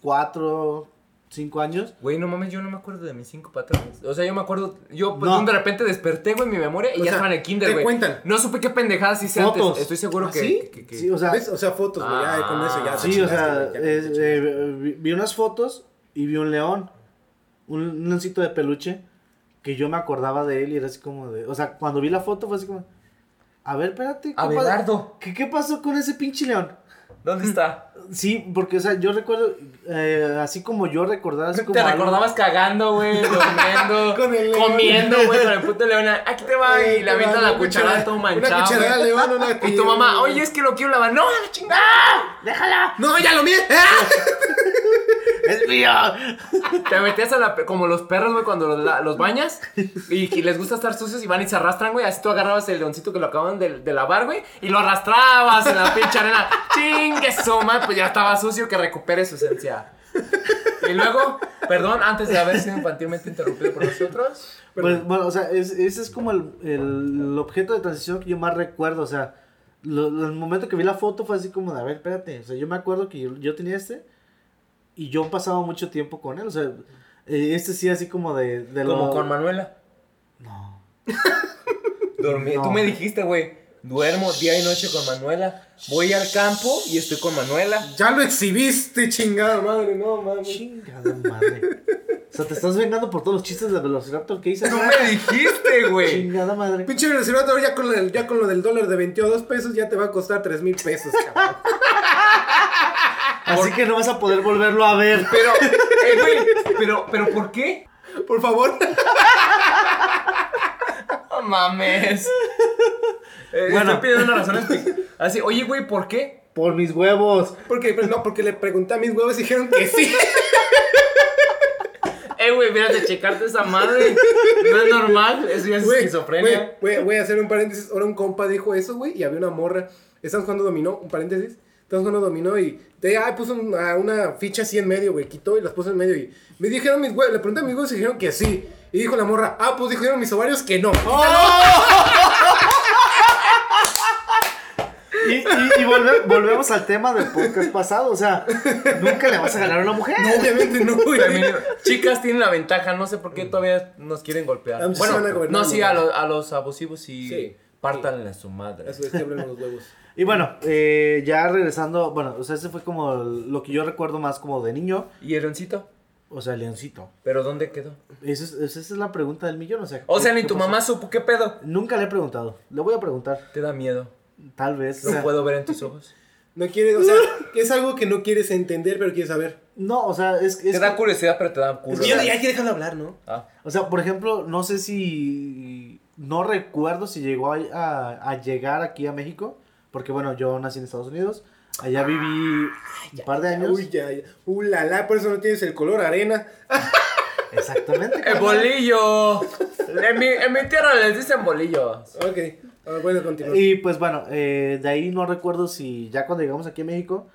[SPEAKER 1] 4, 5 años.
[SPEAKER 3] Güey, no mames, yo no me acuerdo de mis cinco patrones. O sea, yo me acuerdo, yo pues,
[SPEAKER 1] No.
[SPEAKER 3] de repente desperté, güey, mi memoria y
[SPEAKER 4] O
[SPEAKER 3] ya
[SPEAKER 4] sea,
[SPEAKER 3] estaba en el kinder,
[SPEAKER 4] te
[SPEAKER 3] güey.
[SPEAKER 4] cuentan.
[SPEAKER 3] No supe qué pendejadas hice
[SPEAKER 1] Fotos.
[SPEAKER 3] antes. Estoy seguro
[SPEAKER 4] ¿Ah,
[SPEAKER 3] que,
[SPEAKER 4] sí?
[SPEAKER 3] que- que-
[SPEAKER 1] Sí, o sea,
[SPEAKER 4] ¿Ves? O sea, fotos, güey. Con eso ya. te
[SPEAKER 1] sí, o sea,
[SPEAKER 4] chingaste.
[SPEAKER 1] eh, vi, unas fotos y vi un león. Un, un leoncito de peluche que yo me acordaba de él y era así como de. O sea, cuando vi la foto fue así como. A ver, espérate. ¿qué
[SPEAKER 3] Abelardo.
[SPEAKER 1] ¿Qué, ¿Qué pasó con ese pinche león?
[SPEAKER 3] ¿Dónde está? <laughs>
[SPEAKER 1] Sí, porque, o sea, yo recuerdo, eh, así como yo recordaba, así como
[SPEAKER 3] Te
[SPEAKER 1] algo-
[SPEAKER 3] recordabas cagando, güey, <laughs> durmiendo,
[SPEAKER 4] Con el león.
[SPEAKER 3] comiendo, güey, con el puto león. Aquí te va y le avientas la cuchara todo
[SPEAKER 4] Una
[SPEAKER 3] manchado.
[SPEAKER 4] cucharada una <laughs>
[SPEAKER 3] Y tu mamá, oye, es que lo quiero lavar. ¡No, la chingada! ¡Déjala!
[SPEAKER 4] No, ya lo vi.
[SPEAKER 1] ¡Es mío!
[SPEAKER 3] Te metías a la. Como los perros, güey, cuando los, la- los bañas y, y les gusta estar sucios y van y se arrastran, güey. Así tú agarrabas el leoncito que lo acaban de, de lavar, güey, y lo arrastrabas en la pinche arena. <laughs> ¡Chingue madre! Pues ya estaba sucio, que recupere su esencia. Y luego, perdón, antes de haber sido infantilmente interrumpido por nosotros.
[SPEAKER 1] Pues, bueno, o sea, es- ese es como el, el objeto de transición que yo más recuerdo, o sea, lo- lo- el momento que vi la foto fue así como de, a ver, espérate, o sea, yo me acuerdo que yo, yo tenía este y yo pasaba mucho tiempo con él, o sea, eh, este sí así como de... de
[SPEAKER 3] Como
[SPEAKER 1] lo-
[SPEAKER 3] con Manuela.
[SPEAKER 1] No. <laughs>
[SPEAKER 3] Dormí.
[SPEAKER 1] No.
[SPEAKER 3] Tú me dijiste, güey. Duermo día y noche con Manuela. Voy al campo y estoy con Manuela.
[SPEAKER 4] Ya lo exhibiste, chingada madre. No, mames.
[SPEAKER 1] Chingada madre. O sea, te estás vengando por todos los chistes de Velociraptor que hice.
[SPEAKER 3] Tú me dijiste, güey.
[SPEAKER 1] Chingada madre.
[SPEAKER 4] Pinche velociraptor ya con, el, ya con lo del dólar de 22 pesos ya te va a costar 3 mil pesos, cabrón. <laughs>
[SPEAKER 1] Así que no vas a poder volverlo a ver.
[SPEAKER 3] Pero, <laughs> eh, güey, pero, pero ¿por qué?
[SPEAKER 4] Por favor. <laughs>
[SPEAKER 3] No mames. Eh,
[SPEAKER 1] Bueno.
[SPEAKER 3] Estoy pidiendo una razón. Así, oye, güey, ¿por qué?
[SPEAKER 1] Por mis huevos.
[SPEAKER 4] Porque, no, porque le pregunté a mis huevos y dijeron que sí. <laughs>
[SPEAKER 3] Eh, güey, de checarte esa madre. No es normal. Eso ya es
[SPEAKER 4] Güey,
[SPEAKER 3] esquizofrenia.
[SPEAKER 4] güey, a hacer un paréntesis. Ahora un compa dijo eso, güey, y había una morra. Estamos jugando dominó, un paréntesis. Estamos jugando dominó y de ah, puso una, una ficha así en medio, güey. Quitó y las puso en medio. Y me dijeron mis huevos, le pregunté a mis huevos y dijeron que sí. Y dijo la morra, ah, pues dijeron mis ovarios que no. <laughs>
[SPEAKER 1] Y, y, y volve- volvemos al tema del podcast pasado. O sea, nunca le vas a ganar a una mujer.
[SPEAKER 4] No, obviamente no, güey.
[SPEAKER 3] Femenino. Chicas tienen la ventaja, no sé por qué todavía nos quieren golpear. Bueno, no, sí, a, los- a los abusivos sí,
[SPEAKER 4] Sí.
[SPEAKER 3] pártanle a su madre.
[SPEAKER 4] Eso es que abren los huevos.
[SPEAKER 1] Y bueno, eh, ya regresando. Bueno, o sea, ese fue como lo que yo recuerdo más como de niño.
[SPEAKER 3] ¿Y el leoncito?
[SPEAKER 1] O sea, Leoncito.
[SPEAKER 3] ¿Pero dónde quedó?
[SPEAKER 1] Esa es, esa es la pregunta del millón. O sea,
[SPEAKER 3] O sea,
[SPEAKER 1] ¿qué-
[SPEAKER 3] ni tu
[SPEAKER 1] pasó?
[SPEAKER 3] mamá supo qué pedo.
[SPEAKER 1] Nunca le he preguntado. Le voy a preguntar.
[SPEAKER 3] Te da miedo.
[SPEAKER 1] Tal vez. o
[SPEAKER 3] Lo
[SPEAKER 1] sea,
[SPEAKER 3] puedo ver en tus ojos. <laughs>
[SPEAKER 4] No quieres, o sea, que es algo que no quieres entender, pero quieres saber.
[SPEAKER 1] No, o sea, es, es
[SPEAKER 3] Te da
[SPEAKER 1] que-
[SPEAKER 3] curiosidad, pero te da culo.
[SPEAKER 4] Y ya hay que dejarlo hablar, ¿no?
[SPEAKER 3] Ah.
[SPEAKER 1] O sea, por ejemplo, no sé si. No recuerdo si llegó a, a- a llegar aquí a México. Porque bueno, yo nací en Estados Unidos. Allá viví un par de años.
[SPEAKER 4] Uy, ya, ya. Uh, la, la, por eso no tienes el color arena. <laughs>
[SPEAKER 1] Exactamente.
[SPEAKER 3] ¡El bolillo! En mi, en mi tierra les dicen bolillos.
[SPEAKER 4] Ok, ah, bueno, continúa.
[SPEAKER 1] Y pues bueno, eh, de ahí no recuerdo si ya cuando llegamos aquí a México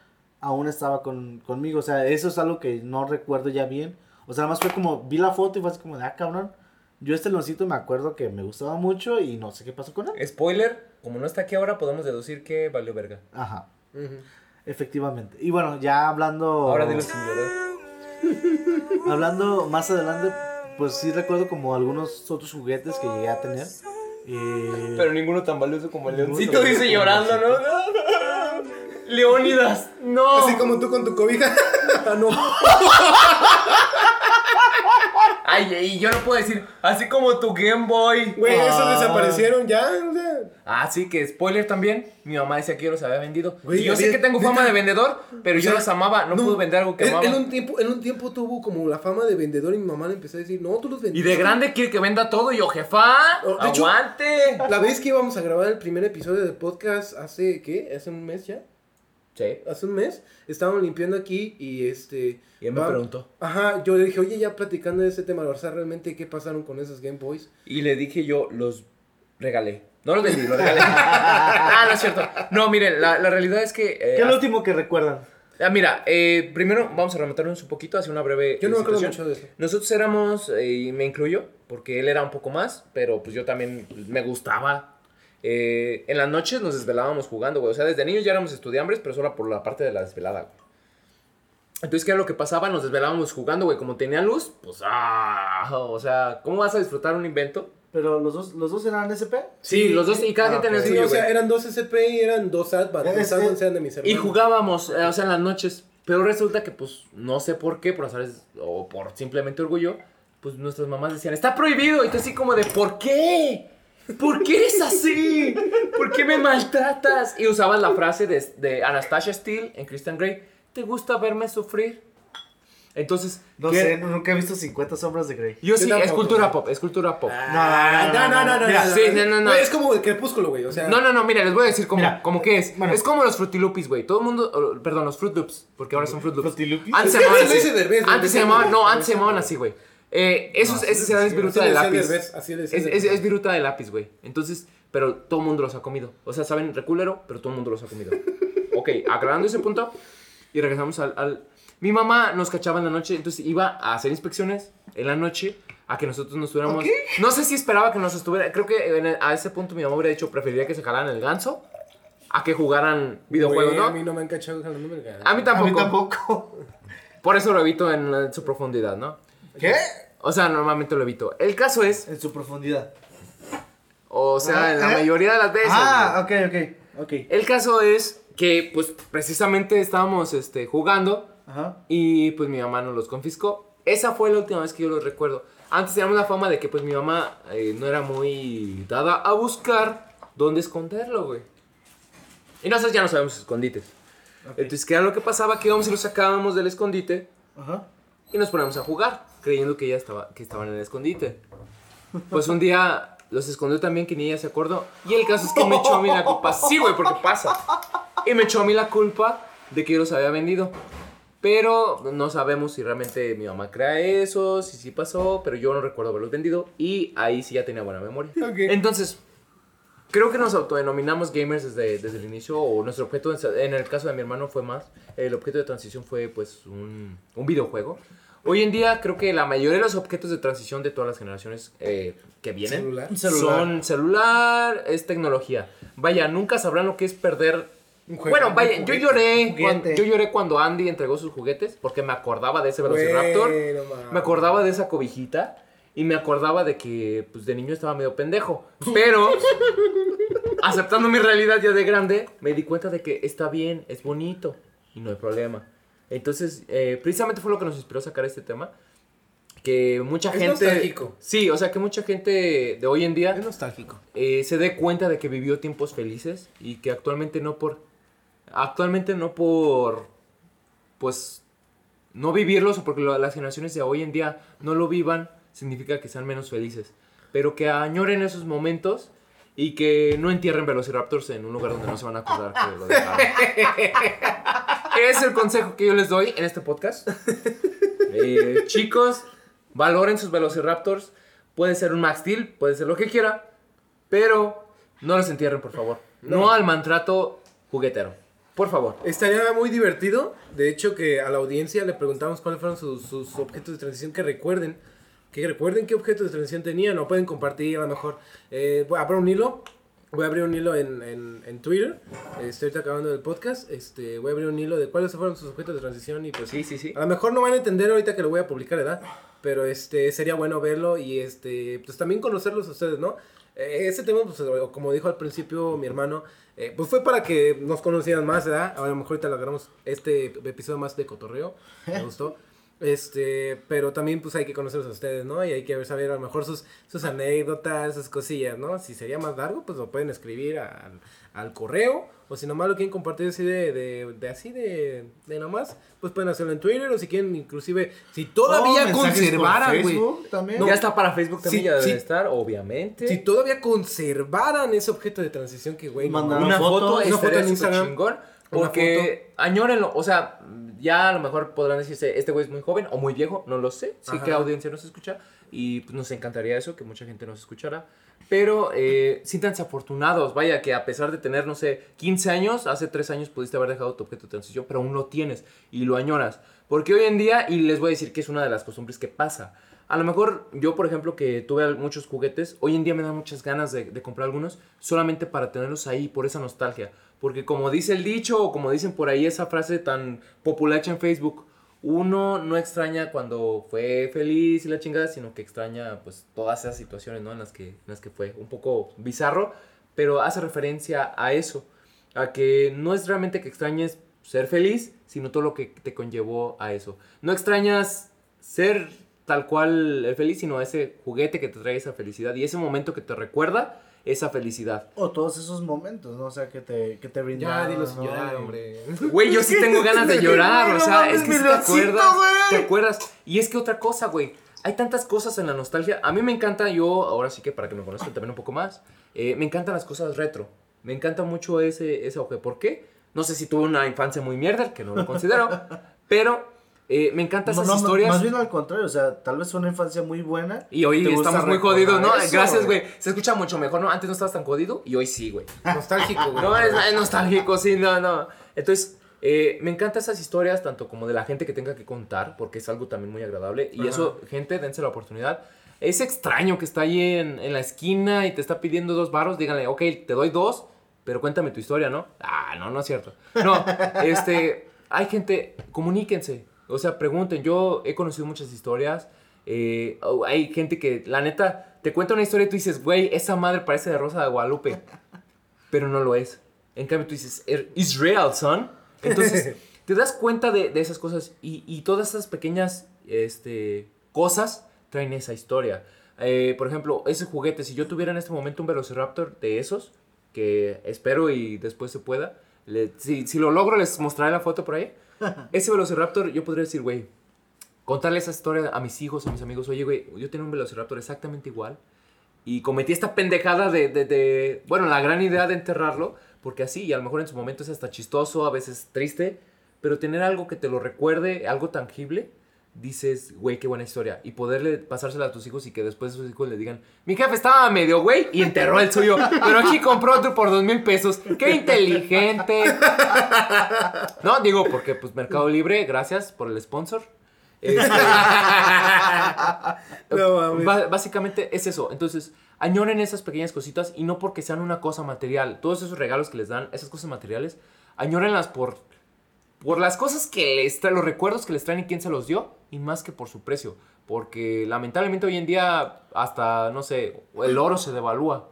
[SPEAKER 1] aún estaba con, conmigo. O sea, eso es algo que no recuerdo ya bien. O sea, nada más fue como, vi la foto y fue así como de, ah, cabrón. Yo este leoncito me acuerdo que me gustaba mucho y no sé qué pasó con él.
[SPEAKER 3] Spoiler, como no está aquí ahora, podemos deducir que valió verga.
[SPEAKER 1] Ajá, efectivamente. Y bueno, ya hablando...
[SPEAKER 3] Ahora sin llorar. <laughs>
[SPEAKER 1] Hablando más adelante, pues sí recuerdo como algunos otros juguetes que llegué a tener. Eh,
[SPEAKER 3] Pero ninguno tan valioso como el leoncito, dice llorando, ¿no? Leónidas, no. Así como tú con tu cobija. ah, no. <laughs> Ay, y yo no puedo decir, así como tu Game Boy.
[SPEAKER 4] Güey, esos
[SPEAKER 1] Ah.
[SPEAKER 4] desaparecieron ya, o sea.
[SPEAKER 3] Ah, sí, que spoiler también. Mi mamá decía que yo los había vendido. Y yo sé que tengo fama de vendedor, pero
[SPEAKER 4] O
[SPEAKER 3] yo los amaba. No, pude vender algo que amaba.
[SPEAKER 4] en un tiempo, en un tiempo tuvo como la fama de vendedor y mi mamá le empezó a decir, no, tú los
[SPEAKER 3] Y
[SPEAKER 4] vendiste.
[SPEAKER 3] de grande quiere que venda todo. Y yo, jefa,
[SPEAKER 4] hecho-
[SPEAKER 3] aguante.
[SPEAKER 4] La vez que íbamos a grabar el primer episodio del podcast hace, ¿qué? ¿Hace un mes ya?
[SPEAKER 3] Sí.
[SPEAKER 4] Hace un mes. Estábamos limpiando aquí y este...
[SPEAKER 3] Y él me
[SPEAKER 4] va-
[SPEAKER 3] preguntó.
[SPEAKER 4] Ajá, yo le dije, oye, ya platicando de este tema, o sea, realmente, ¿qué pasaron con esos Game Boys?
[SPEAKER 3] Y le dije yo, los regalé. No los vendí, los regalé. <laughs> ah, no es cierto. No, miren, la, la realidad es que. eh,
[SPEAKER 1] ¿Qué es lo último que recuerdan?
[SPEAKER 3] Ah, mira, eh, primero vamos a remontarnos un poquito hacia una breve.
[SPEAKER 4] Yo no me acuerdo mucho de eso.
[SPEAKER 3] Nosotros éramos, eh, y me incluyo, porque él era un poco más, pero pues yo también me gustaba. Eh, en las noches nos desvelábamos jugando, güey. O sea, desde niños ya éramos estudiambres, pero solo por la parte de la desvelada, güey. Entonces, ¿qué era lo que pasaba? Nos desvelábamos jugando, güey. Como tenía luz, pues, ah, o sea, ¿cómo vas a disfrutar un invento?
[SPEAKER 1] Pero los dos, los dos eran SP.
[SPEAKER 3] Sí, los dos, y cada
[SPEAKER 1] Ah,
[SPEAKER 3] quien tenía el
[SPEAKER 4] Sí,
[SPEAKER 3] suyo,
[SPEAKER 4] o sea, eran dos SP y eran dos Advance. Los Advance eran de mis hermanos.
[SPEAKER 3] Y jugábamos, eh, o sea, en las noches. Pero resulta que, pues, no sé por qué, por azares o por simplemente orgullo, pues nuestras mamás decían, está prohibido. Y tú así como de, ¿por qué? ¿Por qué eres así? ¿Por qué me maltratas? Y usaban la frase de, de Anastasia Steele en Christian Grey, ¿te gusta verme sufrir? Entonces,
[SPEAKER 1] No
[SPEAKER 3] ¿qué-
[SPEAKER 1] sé, nunca he visto 50 sombras de Grey.
[SPEAKER 3] Yo sí, es cultura pop, es cultura pop.
[SPEAKER 4] Ah, no, no, no, no.
[SPEAKER 1] Mira,
[SPEAKER 4] no,
[SPEAKER 3] sí, no, no, no.
[SPEAKER 4] Es como el crepúsculo, güey. O sea,
[SPEAKER 3] No, no, no, mira, les voy a decir cómo,
[SPEAKER 1] Mira,
[SPEAKER 3] cómo que es.
[SPEAKER 1] bueno.
[SPEAKER 3] es como los Fruity Loopies, güey. Todo el mundo, oh, perdón, los Fruit Loops, porque ahora son Fruit Loops.
[SPEAKER 1] ¿Fruity Loopies?
[SPEAKER 3] Antes se <laughs> llamaban
[SPEAKER 4] así
[SPEAKER 3] Antes se llamaban, no, antes se llamaban así, güey. Eh, esos, esos eran
[SPEAKER 4] así
[SPEAKER 3] viruta
[SPEAKER 4] le
[SPEAKER 3] de lápiz. Es, es, es viruta de lápiz, güey. Entonces, pero todo el mundo los ha comido. O sea, saben reculero, pero todo el mundo los ha comido. <laughs> ok, aclarando ese punto. Y regresamos al, al- Mi mamá nos cachaba en la noche, entonces iba a hacer inspecciones en la noche a que nosotros nos estuviéramos... No sé si esperaba que nos estuviera... Creo que en el- a ese punto mi mamá hubiera dicho, preferiría que se jalaran el ganso a que jugaran videojuegos, ¿no?
[SPEAKER 4] A mí no me han cachado jalándome el ganso.
[SPEAKER 3] A mí
[SPEAKER 1] A
[SPEAKER 3] tampoco.
[SPEAKER 1] mí tampoco.
[SPEAKER 3] Por eso lo evito en, en su profundidad, ¿no?
[SPEAKER 1] ¿Qué?
[SPEAKER 3] O sea, normalmente lo evito. El caso es,
[SPEAKER 1] En su profundidad.
[SPEAKER 3] o sea, en la
[SPEAKER 1] ¿Eh?
[SPEAKER 3] mayoría de las veces.
[SPEAKER 1] Ah,
[SPEAKER 3] güey.
[SPEAKER 1] ok, ok. Ok.
[SPEAKER 3] El caso es que, pues, precisamente estábamos este, jugando
[SPEAKER 1] Ajá.
[SPEAKER 3] y, pues, mi mamá nos los confiscó. Esa fue la última vez que yo los recuerdo. Antes teníamos la fama de que, pues, mi mamá eh, no era muy dada a buscar dónde esconderlo, güey. Y nosotros ya no sabemos escondites. Entonces, ¿qué era lo que pasaba? Que íbamos y los sacábamos del escondite
[SPEAKER 1] Ajá.
[SPEAKER 3] y nos poníamos a jugar, creyendo que ella estaba, que estaban en el escondite. Pues un día los escondió también que ni ella se acordó. Y el caso es que me echó a mí la culpa. Sí, güey, porque pasa. Y me echó a mí la culpa de que yo los había vendido. Pero no sabemos si realmente mi mamá crea eso, si sí pasó, pero yo no recuerdo haberlos vendido. Y ahí sí ya tenía buena memoria.
[SPEAKER 4] Ok.
[SPEAKER 3] Entonces, creo que nos autodenominamos gamers desde, desde el inicio, o nuestro objeto, en el caso de mi hermano fue más, el objeto de transición fue pues un, un videojuego. Hoy en día creo que la mayoría de los objetos de transición de todas las generaciones eh, que vienen
[SPEAKER 4] Celular.
[SPEAKER 3] Son celular, es tecnología. Vaya, nunca sabrán lo que es perder... Bueno, vaya, yo
[SPEAKER 4] juguete.
[SPEAKER 3] lloré, cuando, yo lloré cuando Andy entregó sus juguetes porque me acordaba de ese Velociraptor. Me acordaba de esa cobijita y me acordaba de que pues de niño estaba medio pendejo. Pero aceptando mi realidad ya de grande, me di cuenta de que está bien, es bonito y no hay problema. Entonces, eh, precisamente fue lo que nos inspiró a sacar este tema. Que mucha
[SPEAKER 4] Es
[SPEAKER 3] gente...
[SPEAKER 4] nostálgico.
[SPEAKER 3] Sí, o sea, que mucha gente de hoy en día
[SPEAKER 4] Es nostálgico.
[SPEAKER 3] eh, se dé cuenta de que vivió tiempos felices y que actualmente no por actualmente no por pues no vivirlos o porque las generaciones de hoy en día no lo vivan significa que sean menos felices pero que añoren esos momentos y que no entierren velociraptors en un lugar donde no se van a acordar que lo <laughs> dejaron es el consejo que yo les doy en este podcast Eh, chicos valoren sus velociraptors puede ser un Max Steel puede ser lo que quiera pero no los entierren, por favor. No, al maltrato juguetero. Por favor.
[SPEAKER 4] Estaría muy divertido. De hecho, que a la audiencia le preguntamos cuáles fueron sus, sus objetos de transición que recuerden. Que recuerden qué objetos de transición tenían. O pueden compartir a lo mejor. Eh, abrir un hilo. Voy a abrir un hilo en, en, en Twitter. Estoy ahorita acabando el podcast. Este, voy a abrir un hilo de cuáles fueron sus objetos de transición. Y pues
[SPEAKER 3] Sí, sí, sí.
[SPEAKER 4] a lo mejor no van a entender ahorita que lo voy a publicar, ¿verdad? Pero este sería bueno verlo y este pues también conocerlos a ustedes, ¿no? Eh, ese tema, pues como dijo al principio mi hermano, eh, pues fue para que nos conocieran más, ¿verdad? A lo mejor ahorita lo agarramos este episodio más de cotorreo, me gustó. Este, pero también pues hay que conocerlos a ustedes, ¿no? Y hay que saber a lo mejor sus, sus anécdotas, sus cosillas, ¿no? Si sería más largo, pues lo pueden escribir al, al correo. O si nomás lo quieren compartir así de, de, de así de, de nomás, pues pueden hacerlo en Twitter. O si quieren inclusive, si todavía
[SPEAKER 1] Oh,
[SPEAKER 4] conservaran, güey. No.
[SPEAKER 3] Ya está para Facebook también,
[SPEAKER 4] Sí,
[SPEAKER 3] ya debe
[SPEAKER 4] sí.
[SPEAKER 3] estar, obviamente.
[SPEAKER 4] Si todavía conservaran ese objeto de transición que, güey, mames.
[SPEAKER 3] una
[SPEAKER 1] foto,
[SPEAKER 3] foto,
[SPEAKER 1] una
[SPEAKER 4] foto en Instagram.
[SPEAKER 3] chingón.
[SPEAKER 4] Una
[SPEAKER 3] Porque añórenlo, o sea, ya a lo mejor podrán decirse, este güey es muy joven o muy viejo, no lo sé, sí
[SPEAKER 4] Ajá.
[SPEAKER 3] que audiencia nos escucha y pues, nos encantaría eso, que mucha gente nos escuchara. Pero eh, siéntanse afortunados, vaya, que a pesar de tener, no sé, 15 años, hace 3 años pudiste haber dejado tu objeto de transición, pero aún lo tienes y lo añoras. Porque hoy en día, y les voy a decir que es una de las costumbres que pasa, a lo mejor yo, por ejemplo, que tuve muchos juguetes, hoy en día me dan muchas ganas de, de comprar algunos solamente para tenerlos ahí por esa nostalgia. Porque como dice el dicho, o como dicen por ahí esa frase tan populacha en Facebook, uno no extraña cuando fue feliz y la chingada, sino que extraña pues todas esas situaciones, ¿no? En las que, en las que fue un poco bizarro, pero hace referencia a eso, a que no es realmente que extrañes ser feliz, sino todo lo que te conllevó a eso. No extrañas ser tal cual el feliz, sino ese juguete que te trae esa felicidad y ese momento que te recuerda esa felicidad.
[SPEAKER 1] O todos esos momentos, ¿no? O sea, que te, que te
[SPEAKER 4] Ya,
[SPEAKER 1] brindaron.
[SPEAKER 4] dilo sin hombre.
[SPEAKER 3] Güey, yo sí tengo ganas de <laughs> llorar, o sea, es que si te acuerdas,
[SPEAKER 1] güey.
[SPEAKER 3] te acuerdas. Y es que otra cosa, güey, hay tantas cosas en la nostalgia. A mí me encanta, yo, ahora sí que para que me conozcan también un poco más, eh, me encantan las cosas retro. Me encanta mucho ese, ese auge. ¿Por qué? No sé si tuve una infancia muy mierda, que no lo considero, <laughs> pero eh, me encantan
[SPEAKER 1] No,
[SPEAKER 3] esas
[SPEAKER 1] no,
[SPEAKER 3] historias.
[SPEAKER 1] Más bien al contrario, o sea, tal vez fue una infancia muy buena.
[SPEAKER 3] Y hoy estamos muy jodidos, ¿no?
[SPEAKER 1] eso,
[SPEAKER 3] Gracias, güey. Se escucha mucho mejor, ¿no? Antes no estabas tan jodido y hoy sí, güey. <laughs>
[SPEAKER 4] Nostálgico, güey.
[SPEAKER 3] No, es, es nostálgico, sí, no, no. Entonces, eh, me encantan esas historias, tanto como de la gente que tenga que contar, porque es algo también muy agradable. Y
[SPEAKER 4] Ajá.
[SPEAKER 3] eso, gente, dense la oportunidad. Es extraño que está ahí en, en la esquina y te está pidiendo dos varos, díganle, ok, te doy dos, pero cuéntame tu historia, ¿no? Ah, no, no es cierto. No, <laughs> este, hay gente, comuníquense, o sea, pregunten. Yo he conocido muchas historias. eh, oh, hay gente que, la neta, te cuenta una historia y tú dices, güey, esa madre parece de Rosa de Guadalupe <laughs> pero no lo es. En cambio, tú dices, "Er- it's real, son. Entonces, <laughs> te das cuenta de, de esas cosas y, y todas esas pequeñas este, cosas traen esa historia. Eh, por ejemplo, ese juguete, si yo tuviera en este momento un Velociraptor de esos, que espero y después se pueda, le- si, si lo logro les mostraré la foto por ahí. Ese Velociraptor, yo podría decir, güey, contarle esa historia a mis hijos, a mis amigos, oye, güey, yo tenía un Velociraptor exactamente igual. Y cometí esta pendejada de, de, bueno, la gran idea de enterrarlo, porque así, y a lo mejor en su momento es hasta chistoso, a veces triste, pero tener algo que te lo recuerde, algo tangible, dices, güey, qué buena historia. Y poderle pasársela a tus hijos y que después sus hijos le digan, mi jefe estaba medio güey y enterró el suyo, pero aquí compró otro por dos mil pesos. ¡Qué inteligente! No, digo, porque pues Mercado Libre, gracias por el sponsor. Este,
[SPEAKER 4] No
[SPEAKER 3] básicamente es eso. Entonces, añoren esas pequeñas cositas y no porque sean una cosa material. Todos esos regalos que les dan, esas cosas materiales, añórenlas por, por las cosas que les traen, los recuerdos que les traen y quién se los dio, y más que por su precio. Porque lamentablemente hoy en día, hasta, no sé, el oro se devalúa.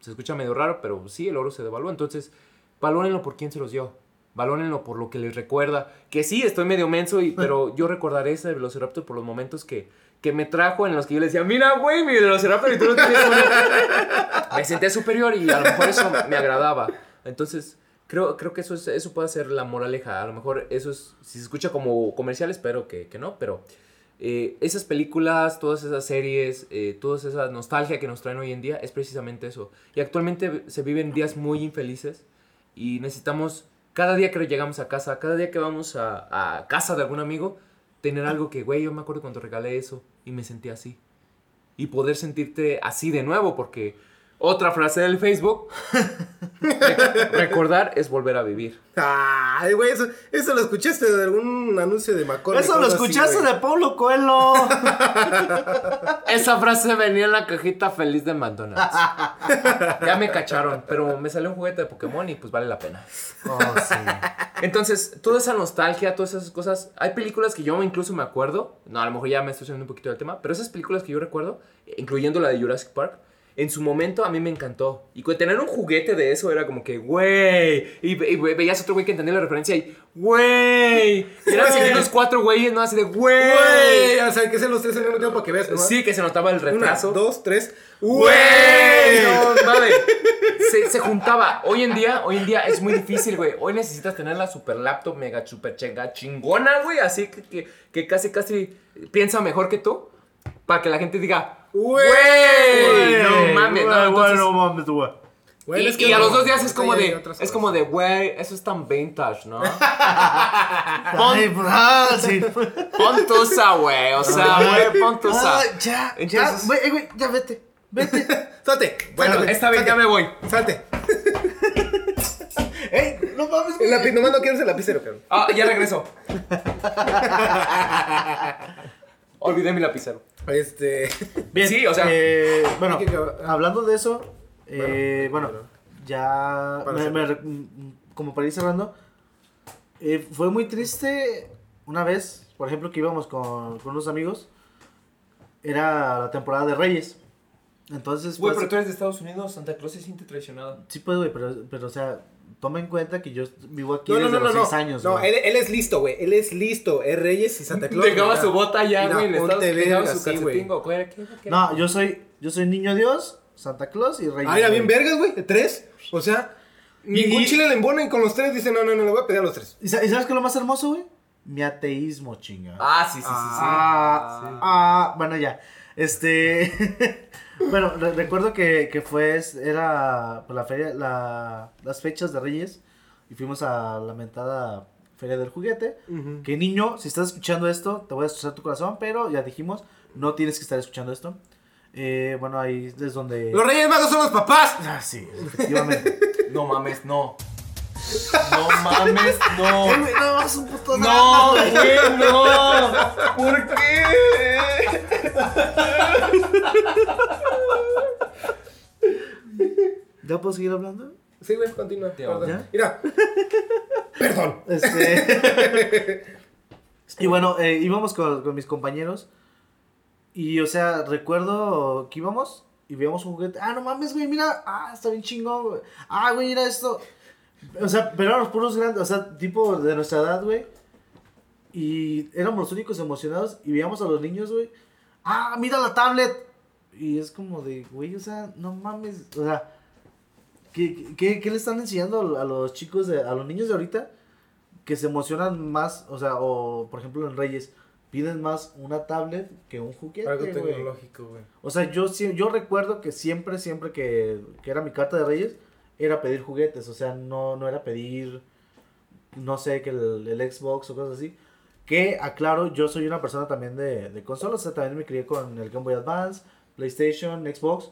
[SPEAKER 3] Se escucha medio raro, pero sí, el oro se devalúa. Entonces, valórenlo por quién se los dio. Valórenlo por lo que les recuerda. Que sí, estoy medio menso, y, pero <laughs> yo recordaré ese Velociraptor por los momentos que, que me trajo en los que yo le decía, mira, güey, mi Velociraptor y tú no tenías uno". <laughs> Me sentía superior y a lo mejor eso me agradaba. Entonces, creo, creo que eso, es, eso puede ser la moraleja. A lo mejor eso es, si se escucha como comercial, espero que, que no, pero eh, esas películas, todas esas series, eh, toda esa nostalgia que nos traen hoy en día es precisamente eso. Y actualmente se viven días muy infelices y necesitamos, cada día que llegamos a casa, cada día que vamos a, a casa de algún amigo, tener algo que, güey, yo me acuerdo cuando regalé eso y me sentí así. Y poder sentirte así de nuevo, porque otra frase del Facebook, re- <laughs> recordar es volver a vivir.
[SPEAKER 4] Ay, güey, eso, eso lo escuchaste de algún anuncio de McCormick.
[SPEAKER 1] Eso lo
[SPEAKER 4] así,
[SPEAKER 1] escuchaste de Pablo Coelho. <laughs>
[SPEAKER 3] Esa frase venía en la cajita feliz de McDonald's. <laughs> ya me cacharon, pero me salió un juguete de Pokémon y pues vale la pena.
[SPEAKER 1] Oh, sí.
[SPEAKER 3] Entonces, toda esa nostalgia, todas esas cosas. Hay películas que yo incluso me acuerdo. No, a lo mejor ya me estoy saliendo un poquito del tema. Pero esas películas que yo recuerdo, incluyendo la de Jurassic Park, en su momento a mí me encantó. Y tener un juguete de eso era como que, güey. Y, y ve- veías otro güey que entendía la referencia y, güey. Eran así unos cuatro güeyes, ¿no? Así de,
[SPEAKER 4] Güey, o sea, que sean los tres al mismo tiempo para que veas, ¿no?
[SPEAKER 3] Sí, que se notaba el
[SPEAKER 4] Una,
[SPEAKER 3] retraso.
[SPEAKER 4] dos, tres.
[SPEAKER 3] ¡Güey! No. Se, se juntaba. Hoy en día, hoy en día es muy difícil, güey. Hoy necesitas tener la super laptop mega super chinga chingona, güey. Así que, que, que casi, casi piensa mejor que tú. Para que la gente diga,
[SPEAKER 4] Güey.
[SPEAKER 3] No mames, no, entonces-
[SPEAKER 1] no mames, güey.
[SPEAKER 4] Güey,
[SPEAKER 3] y,
[SPEAKER 4] es que
[SPEAKER 3] y a
[SPEAKER 4] no,
[SPEAKER 3] los dos días es como
[SPEAKER 4] hay
[SPEAKER 3] de,
[SPEAKER 4] otras
[SPEAKER 3] es
[SPEAKER 4] cosas.
[SPEAKER 3] como de, güey, eso es tan vintage, ¿no? <laughs>
[SPEAKER 1] Ay, pues, ah, sí.
[SPEAKER 3] Pon tusa, güey, o sea, güey, pon tusa.
[SPEAKER 1] Ah, ya, ya,
[SPEAKER 3] Entonces-
[SPEAKER 1] güey, eh, güey, ya vete, vete. <laughs>
[SPEAKER 4] Salte.
[SPEAKER 3] Bueno,
[SPEAKER 4] salte,
[SPEAKER 3] esta vez
[SPEAKER 4] salte,
[SPEAKER 3] ya me voy.
[SPEAKER 4] Salte. <laughs>
[SPEAKER 1] Ey, no mames,
[SPEAKER 4] El
[SPEAKER 1] güey.
[SPEAKER 4] lápiz, nomás no quiero ese lapicero, cabrón.
[SPEAKER 3] Ah, ya regreso. Olvidé mi lapicero.
[SPEAKER 4] Este. <laughs>
[SPEAKER 1] Bien,
[SPEAKER 3] Sí, o sea-
[SPEAKER 1] eh, bueno,
[SPEAKER 4] que
[SPEAKER 1] hablando de eso, eh, bueno,
[SPEAKER 4] bueno.
[SPEAKER 1] ya, me- me mm, como para ir cerrando, eh, fue muy triste una vez, por ejemplo, que íbamos con, con unos amigos, era la temporada de Reyes, entonces,
[SPEAKER 3] Güey,
[SPEAKER 1] pues,
[SPEAKER 3] pero tú eres de Estados Unidos, Santa Claus se siente traicionado.
[SPEAKER 1] sí puedo, güey, pero, pero, o sea, toma en cuenta que yo vivo aquí
[SPEAKER 4] No,
[SPEAKER 1] desde
[SPEAKER 4] no, no.
[SPEAKER 1] los
[SPEAKER 4] No,
[SPEAKER 1] 6 años,
[SPEAKER 4] no
[SPEAKER 1] güey.
[SPEAKER 4] él, él es listo, güey. Él es listo. Es Reyes y Santa Claus.
[SPEAKER 3] Dejaba su bota ya, güey. Dejaba
[SPEAKER 4] verga,
[SPEAKER 3] su calcetín.
[SPEAKER 1] No, yo soy, yo soy niño Dios, Santa Claus y Reyes.
[SPEAKER 4] Ah, era bien vergas, güey. ¿Tres? O sea, ningún
[SPEAKER 1] Y-
[SPEAKER 4] chile le embona y con los tres dice, no, no, no, le voy a pedir a los tres.
[SPEAKER 1] ¿Y sa- y sabes qué es lo más hermoso, güey? Mi ateísmo, chinga.
[SPEAKER 3] Ah, sí, sí, sí, sí.
[SPEAKER 1] Ah, ah, bueno, ya. Este. <laughs> bueno, re- recuerdo que, que fue. Era pues, la feria. La, las fechas de Reyes. Y fuimos a la mentada Feria del Juguete. Que niño, si estás escuchando esto, te voy a destrozar tu corazón. Pero ya dijimos, no tienes que estar escuchando esto. Eh, bueno, ahí es donde.
[SPEAKER 4] Los Reyes Magos son los papás.
[SPEAKER 1] Ah, sí, efectivamente. <laughs>
[SPEAKER 3] No mames, no. No mames, no.
[SPEAKER 1] Eh, güey, no, es un puto drama,
[SPEAKER 3] No,
[SPEAKER 1] güey.
[SPEAKER 3] güey, no. ¿Por qué?
[SPEAKER 1] ¿Ya puedo seguir hablando?
[SPEAKER 4] Sí, güey, continúa. Perdón.
[SPEAKER 1] ¿Ya?
[SPEAKER 4] Mira. Perdón.
[SPEAKER 1] Este. <laughs> y bueno, eh, íbamos con, con mis compañeros. Y, o sea, recuerdo que íbamos y veíamos un juguete. Ah, no mames, güey, mira. Ah, está bien chingón, güey. Ah, güey, mira esto. O sea, pero éramos puros grandes, o sea, tipo de nuestra edad, güey. Y éramos los únicos emocionados y veíamos a los niños, güey. Ah, mira la tablet. Y es como de, güey, o sea, no mames. O sea, ¿qué, qué, qué le están enseñando a los chicos, de, a los niños de ahorita? Que se emocionan más, o sea, o por ejemplo en Reyes, piden más una tablet que un juguete,
[SPEAKER 4] Algo tecnológico, güey.
[SPEAKER 1] O sea, yo, yo recuerdo que siempre, siempre que, que era mi carta de Reyes, era pedir juguetes. O sea, no, no era pedir, no sé, que el, el Xbox o cosas así. Que, aclaro, yo soy una persona también de, de consolas. O sea, también me crié con el Game Boy Advance, PlayStation, Xbox.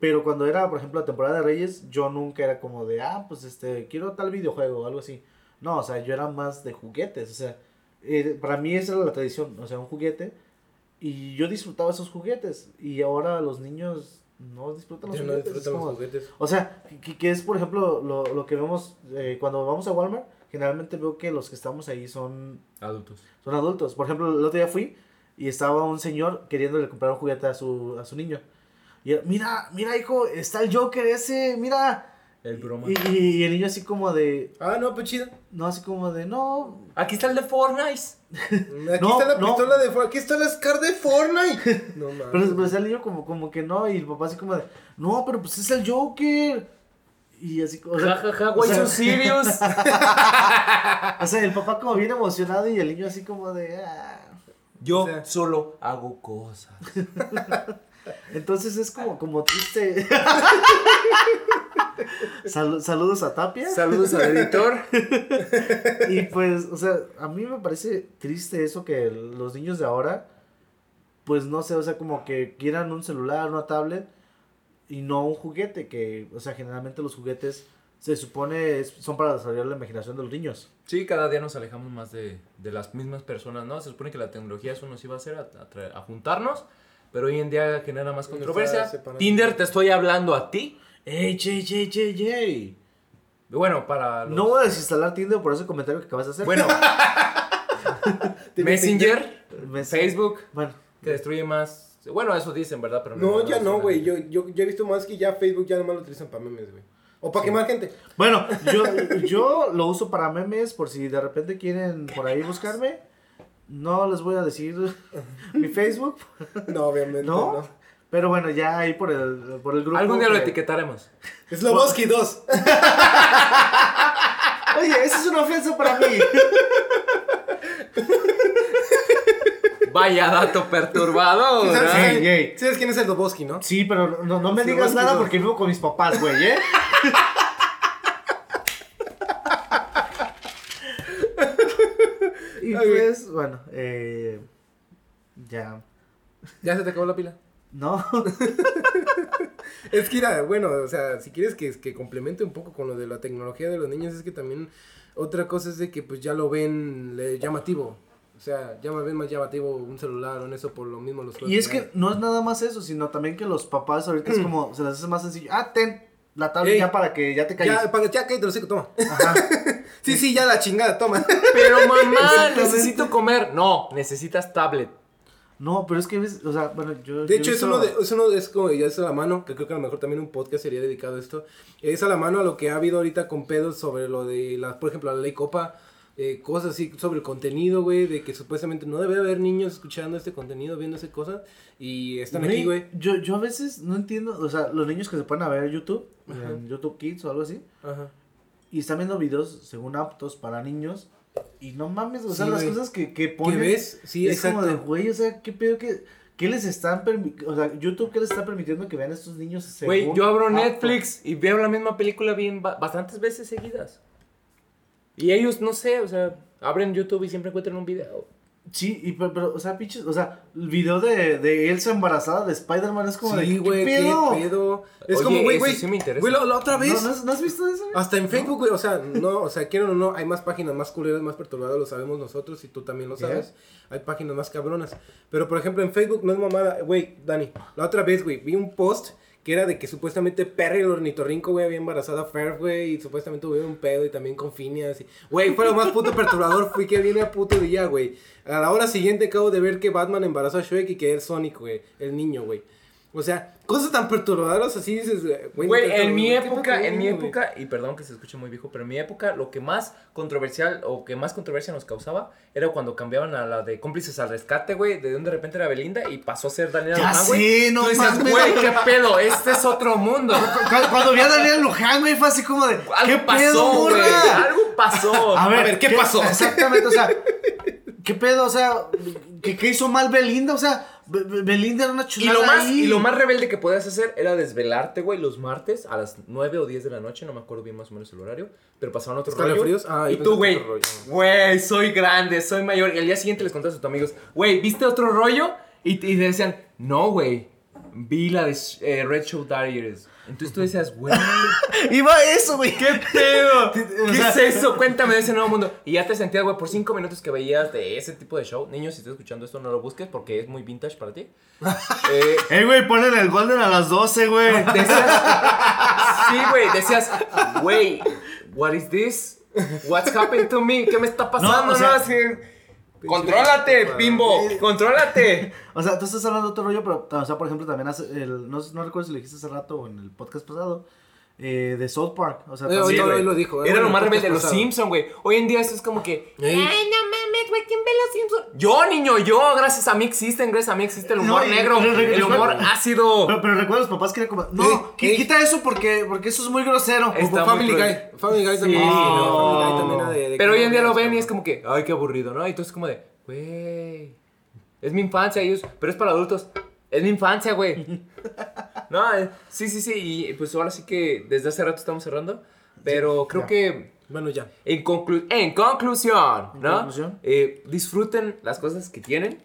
[SPEAKER 1] Pero cuando era, por ejemplo, la temporada de Reyes, yo nunca era como de, ah, pues este, quiero tal videojuego o algo así. No, o sea, yo era más de juguetes. O sea, eh, para mí esa era la tradición. O sea, un juguete. Y yo disfrutaba esos juguetes. Y ahora los niños no disfrutan los
[SPEAKER 4] Ya no
[SPEAKER 1] juguetes.
[SPEAKER 4] disfrutan
[SPEAKER 1] es
[SPEAKER 4] los
[SPEAKER 1] como-
[SPEAKER 4] juguetes.
[SPEAKER 1] O sea, que, que es por ejemplo lo, lo que vemos eh, cuando vamos a Walmart. Generalmente veo que los que estamos ahí son,
[SPEAKER 3] Adultos.
[SPEAKER 1] son adultos. Por ejemplo, el otro día fui y estaba un señor queriéndole comprar un juguete a su, a su niño. Y él, mira, mira hijo, está el Joker ese, mira.
[SPEAKER 3] El broma.
[SPEAKER 1] Y, y- y el niño así como de,
[SPEAKER 4] Ah, no, pues chido.
[SPEAKER 1] no, así como de, no.
[SPEAKER 3] Aquí está el de Fortnite.
[SPEAKER 4] Aquí
[SPEAKER 1] No,
[SPEAKER 4] está la
[SPEAKER 1] no.
[SPEAKER 4] pistola de Fortnite. Aquí está la Scar de Fortnite. No <laughs> mames.
[SPEAKER 1] Pero, pero el niño como, como que no. Y el papá así como de, no, pero pues es el Joker. Y así, o sea,
[SPEAKER 3] Ja, ja, ja,
[SPEAKER 1] o
[SPEAKER 3] güey,
[SPEAKER 1] sea,
[SPEAKER 3] son serios. <laughs>
[SPEAKER 1] o sea, el papá como bien emocionado y el niño así como de, ah.
[SPEAKER 3] Yo
[SPEAKER 4] O sea-
[SPEAKER 3] solo hago cosas. <laughs>
[SPEAKER 1] Entonces es como, como triste. Sal- saludos a Tapia.
[SPEAKER 3] Saludos al editor. <laughs>
[SPEAKER 1] Y pues, o sea, a mí me parece triste eso que los niños de ahora, pues no sé, o sea, como que quieran un celular, una tablet y no un juguete, que, o sea, generalmente los juguetes se supone es- son para desarrollar la imaginación de los niños.
[SPEAKER 3] Sí, cada día nos alejamos más de, de las mismas personas, ¿no? Se supone que la tecnología eso nos iba a hacer a, a juntarnos, pero hoy en día genera más controversia. Tinder, te estoy hablando a ti.
[SPEAKER 1] ¡Ey, che, che, che, che!
[SPEAKER 3] Bueno, para los...
[SPEAKER 1] No voy a desinstalar Tinder por ese comentario que acabas de hacer.
[SPEAKER 3] Bueno, <laughs> Messenger,
[SPEAKER 1] Me-
[SPEAKER 3] Facebook,
[SPEAKER 1] Bueno,
[SPEAKER 3] que destruye más Bueno, eso dicen, ¿verdad? Pero
[SPEAKER 4] No, ya no, güey. Yo, yo, yo he visto más que ya Facebook ya nomás lo utilizan para memes, güey. O para quemar gente.
[SPEAKER 1] Bueno, yo, yo lo uso para memes por si de repente quieren por ahí buscarme. No les voy a decir <laughs> mi Facebook,
[SPEAKER 4] No, obviamente.
[SPEAKER 1] ¿no?
[SPEAKER 4] No.
[SPEAKER 1] Pero bueno, ya ahí por el, por el grupo.
[SPEAKER 3] Algún día lo
[SPEAKER 1] que-
[SPEAKER 3] etiquetaremos.
[SPEAKER 4] Sloboski 2. <laughs>
[SPEAKER 1] Oye, esa es una ofensa para mí.
[SPEAKER 3] Vaya dato perturbador.
[SPEAKER 4] ¿Sabes,
[SPEAKER 3] ¿ah?
[SPEAKER 1] Ey, ey.
[SPEAKER 4] ¿Sabes quién es el Sloboski, no?
[SPEAKER 1] Sí, pero no, no me
[SPEAKER 4] Sí,
[SPEAKER 1] digas nada
[SPEAKER 4] sí,
[SPEAKER 1] porque vivo con mis papás, güey, ¿eh? <laughs> y pues, bueno, eh, ya.
[SPEAKER 4] Ya se te acabó la pila.
[SPEAKER 1] No, <laughs>
[SPEAKER 4] Es que era, bueno, o sea, si quieres que, que complemente un poco con lo de la tecnología de los niños, es que también otra cosa es de que pues ya lo ven eh, llamativo. O sea, ya me ven más llamativo un celular o en eso por lo mismo los
[SPEAKER 1] y es
[SPEAKER 4] hay.
[SPEAKER 1] que no es nada más eso, sino también que los papás ahorita es como, se les hace más sencillo. Ah, ten la tablet
[SPEAKER 4] Ey.
[SPEAKER 1] ya para que ya te calles.
[SPEAKER 4] Ya, para, ya, cállate, los hocico, toma.
[SPEAKER 1] Ajá. <laughs>
[SPEAKER 4] sí, sí, ya la chingada, toma. <laughs>
[SPEAKER 3] Pero mamá, necesito comer. No, necesitas tablet.
[SPEAKER 1] No, pero es que, ves, o sea, bueno, yo...
[SPEAKER 4] De
[SPEAKER 1] yo
[SPEAKER 4] hecho,
[SPEAKER 1] he
[SPEAKER 4] es
[SPEAKER 1] visto-
[SPEAKER 4] uno de, es uno de- es como, ya es a la mano, que creo que a lo mejor también un podcast sería dedicado a esto. Es a la mano a lo que ha habido ahorita con pedos sobre lo de, la, por ejemplo, la ley Copa, eh, cosas así sobre el contenido, güey, de que supuestamente no debe haber niños escuchando este contenido, viendo ese cosas, y están aquí, güey.
[SPEAKER 1] Yo, yo a veces no entiendo, o sea, los niños que se ponen a ver YouTube, en YouTube Kids o algo así,
[SPEAKER 4] Ajá.
[SPEAKER 1] Y están viendo videos según aptos para niños, y no mames, o sea,
[SPEAKER 4] Sí,
[SPEAKER 1] las
[SPEAKER 4] güey.
[SPEAKER 1] cosas que, que
[SPEAKER 4] ¿Qué
[SPEAKER 1] ponen.
[SPEAKER 4] ves? Sí,
[SPEAKER 1] es como de,
[SPEAKER 4] exacto.
[SPEAKER 1] güey, o sea, ¿qué pedo que... ¿Qué les están permitiendo? O sea, YouTube, ¿qué les está permitiendo que vean a estos niños según
[SPEAKER 3] Güey, yo abro
[SPEAKER 1] apto?
[SPEAKER 3] Netflix y veo la misma película bien ba- bastantes veces seguidas. Y ellos, no sé, o sea, abren YouTube y siempre encuentran un video.
[SPEAKER 1] Sí, y, pero, pero, o sea, pinches, o sea, el video de, de Elsa embarazada de Spider-Man es como de,
[SPEAKER 4] Sí,
[SPEAKER 1] ¿qué
[SPEAKER 4] güey, qué
[SPEAKER 1] pedo?
[SPEAKER 4] pedo. Es
[SPEAKER 3] Oye,
[SPEAKER 4] como, güey, güey.
[SPEAKER 3] sí me interesa.
[SPEAKER 4] Güey, la, otra
[SPEAKER 1] ¿No,
[SPEAKER 4] vez.
[SPEAKER 1] ¿no has, no has visto eso? güey?
[SPEAKER 4] Hasta en Facebook, güey, o sea, no, o sea, quieren o no, hay más páginas más culeras, más perturbadas, lo sabemos nosotros y tú también lo sabes. Hay páginas más cabronas. Pero, por ejemplo, en Facebook no es mamada, güey, Dani, la otra vez, güey, vi un post que era de que supuestamente Perry el ornitorrinco, güey, había embarazado a Fer, güey, y supuestamente hubo un pedo y también con Phineas. y- Güey, fue lo más puto perturbador, fui que viene a puto día, güey. A la hora siguiente acabo de ver que Batman embarazó a Shrek y que es Sonic, güey, el niño, güey. O sea, cosas tan perturbadoras así dices, güey.
[SPEAKER 3] Güey, en mi
[SPEAKER 4] ¿qué
[SPEAKER 3] época, en mi época, y perdón que se escuche muy viejo, pero en mi época lo que más controversial o que más controversia nos causaba era cuando cambiaban a la de cómplices al rescate, güey, de donde de repente era Belinda y pasó a ser Daniela Luján, güey.
[SPEAKER 1] sé, no
[SPEAKER 3] Tú
[SPEAKER 1] mames.
[SPEAKER 3] güey, qué pedo, este es otro mundo. <laughs>
[SPEAKER 1] Cuando, cuando vi a Daniel Luján, güey, fue así como de, ¿qué pedo,
[SPEAKER 3] pasó, güey, algo pasó.
[SPEAKER 1] A ver,
[SPEAKER 4] A ver, ¿qué pasó?
[SPEAKER 1] Exactamente, o sea, ¿qué pedo? O sea, ¿qué, qué hizo mal Belinda? O sea, Be- Be- Belinda era una
[SPEAKER 3] Y
[SPEAKER 1] chulada
[SPEAKER 3] lo, más,
[SPEAKER 1] ahí.
[SPEAKER 3] y lo más rebelde que podías hacer era desvelarte, güey, los martes a las 9 o 10 de la noche, no me acuerdo bien más o menos el horario, pero pasaban otro rollo.
[SPEAKER 4] ¿Escalofríos? Ah,
[SPEAKER 3] y tú, güey, güey, soy grande, soy mayor. Y al día siguiente les contaste a tus amigos, güey, ¿viste otro rollo? Y, y te decían, no, güey, vi la de eh, Red Show Diaries. Entonces tú decías, güey, <laughs>
[SPEAKER 1] Iba eso, güey.
[SPEAKER 3] ¿qué pedo? <laughs> ¿Qué
[SPEAKER 1] sea-
[SPEAKER 3] es eso? Cuéntame de ese nuevo mundo. Y ya te sentías, güey, por cinco minutos que veías de ese tipo de show. Niños, si estás escuchando esto, no lo busques porque es muy vintage para ti. <laughs> Eh,
[SPEAKER 1] Eh, güey, ponen el Golden a las 12, güey.
[SPEAKER 3] Decías, sí, güey, decías, güey, what is this? What's happened to me? ¿Qué me está pasando?
[SPEAKER 1] No, o sea-
[SPEAKER 3] Así, contrólate, bimbo, contrólate. <laughs>
[SPEAKER 1] O sea, tú estás hablando de otro rollo, pero, o sea, por ejemplo, también hace el, no, no recuerdo si lo dijiste hace rato o en el podcast pasado, eh, de South Park. O sea,
[SPEAKER 4] Eh,
[SPEAKER 1] también-
[SPEAKER 4] hoy lo dijo.
[SPEAKER 3] Era lo más rebelde de los. Simpsons, güey. Hoy en día eso es como que, ay, no Yo, niño, yo, gracias a mí existen, gracias a mí existe el humor
[SPEAKER 1] No, y-
[SPEAKER 3] negro,
[SPEAKER 1] pero-
[SPEAKER 3] el humor
[SPEAKER 1] pero-
[SPEAKER 3] ácido.
[SPEAKER 1] Pero, pero recuerda, los papás quieren como, no,
[SPEAKER 4] Eh, eh.
[SPEAKER 1] quita eso porque, porque eso es muy grosero.
[SPEAKER 3] Está
[SPEAKER 4] Como
[SPEAKER 3] muy
[SPEAKER 4] Family
[SPEAKER 3] cruel.
[SPEAKER 4] Guy. Family Guy también.
[SPEAKER 3] Sí,
[SPEAKER 4] sí,
[SPEAKER 3] no.
[SPEAKER 4] Family Guy también era de- de
[SPEAKER 3] Pero
[SPEAKER 4] que
[SPEAKER 3] hoy en día lo ven y es como que, ay, qué aburrido, ¿no? Y entonces como de, güey, es mi infancia, ellos, pero es para adultos. Es mi infancia, güey. <laughs> no, eh, sí, sí, sí, y pues ahora sí que desde hace rato estamos cerrando, pero creo
[SPEAKER 1] ya.
[SPEAKER 3] que
[SPEAKER 4] Bueno, ya.
[SPEAKER 3] en, conclu- en conclusión,
[SPEAKER 1] En
[SPEAKER 3] ¿no?
[SPEAKER 1] conclusión.
[SPEAKER 3] Eh, disfruten las cosas que tienen.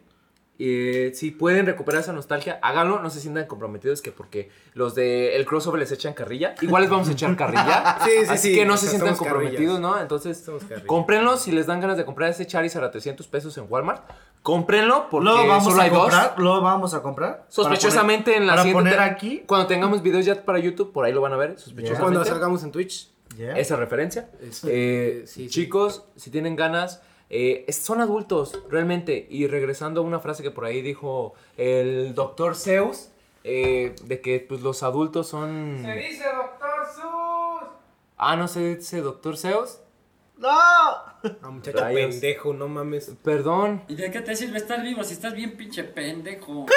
[SPEAKER 3] Eh, si pueden recuperar esa nostalgia, háganlo. No se sientan comprometidos que porque los de el crossover les echan carrilla. Igual les vamos a echar carrilla. <laughs>
[SPEAKER 4] Sí, sí,
[SPEAKER 3] Así
[SPEAKER 4] sí.
[SPEAKER 3] que no se sientan comprometidos,
[SPEAKER 4] carrillas.
[SPEAKER 3] ¿no? Entonces, cómprenlo. Si les dan ganas de comprar ese Charizard a 300 pesos en Walmart, cómprenlo porque
[SPEAKER 1] Lo vamos
[SPEAKER 3] solo
[SPEAKER 1] a
[SPEAKER 3] hay
[SPEAKER 1] comprar,
[SPEAKER 3] dos.
[SPEAKER 1] lo vamos a comprar.
[SPEAKER 3] Sospechosamente
[SPEAKER 1] para
[SPEAKER 3] en la
[SPEAKER 1] poner,
[SPEAKER 3] siguiente
[SPEAKER 1] Para poner aquí.
[SPEAKER 3] Cuando tengamos videos ya para YouTube, por ahí lo van a ver. Sospechosamente.
[SPEAKER 4] Cuando salgamos en Twitch.
[SPEAKER 3] Esa referencia.
[SPEAKER 4] Este,
[SPEAKER 3] Eh,
[SPEAKER 4] sí, sí.
[SPEAKER 3] Chicos, si tienen ganas, eh, son adultos, realmente. Y regresando a una frase que por ahí dijo el doctor Zeus, eh, de que pues, los adultos son...
[SPEAKER 2] Se dice doctor Sus.
[SPEAKER 3] Ah, no sé, ese doctor Zeus.
[SPEAKER 1] ¡No!
[SPEAKER 4] Ah, muchacho
[SPEAKER 3] Rayos.
[SPEAKER 4] pendejo, no mames.
[SPEAKER 3] Perdón.
[SPEAKER 7] ¿Y de qué te sirve estar vivo si estás bien pinche pendejo? <laughs>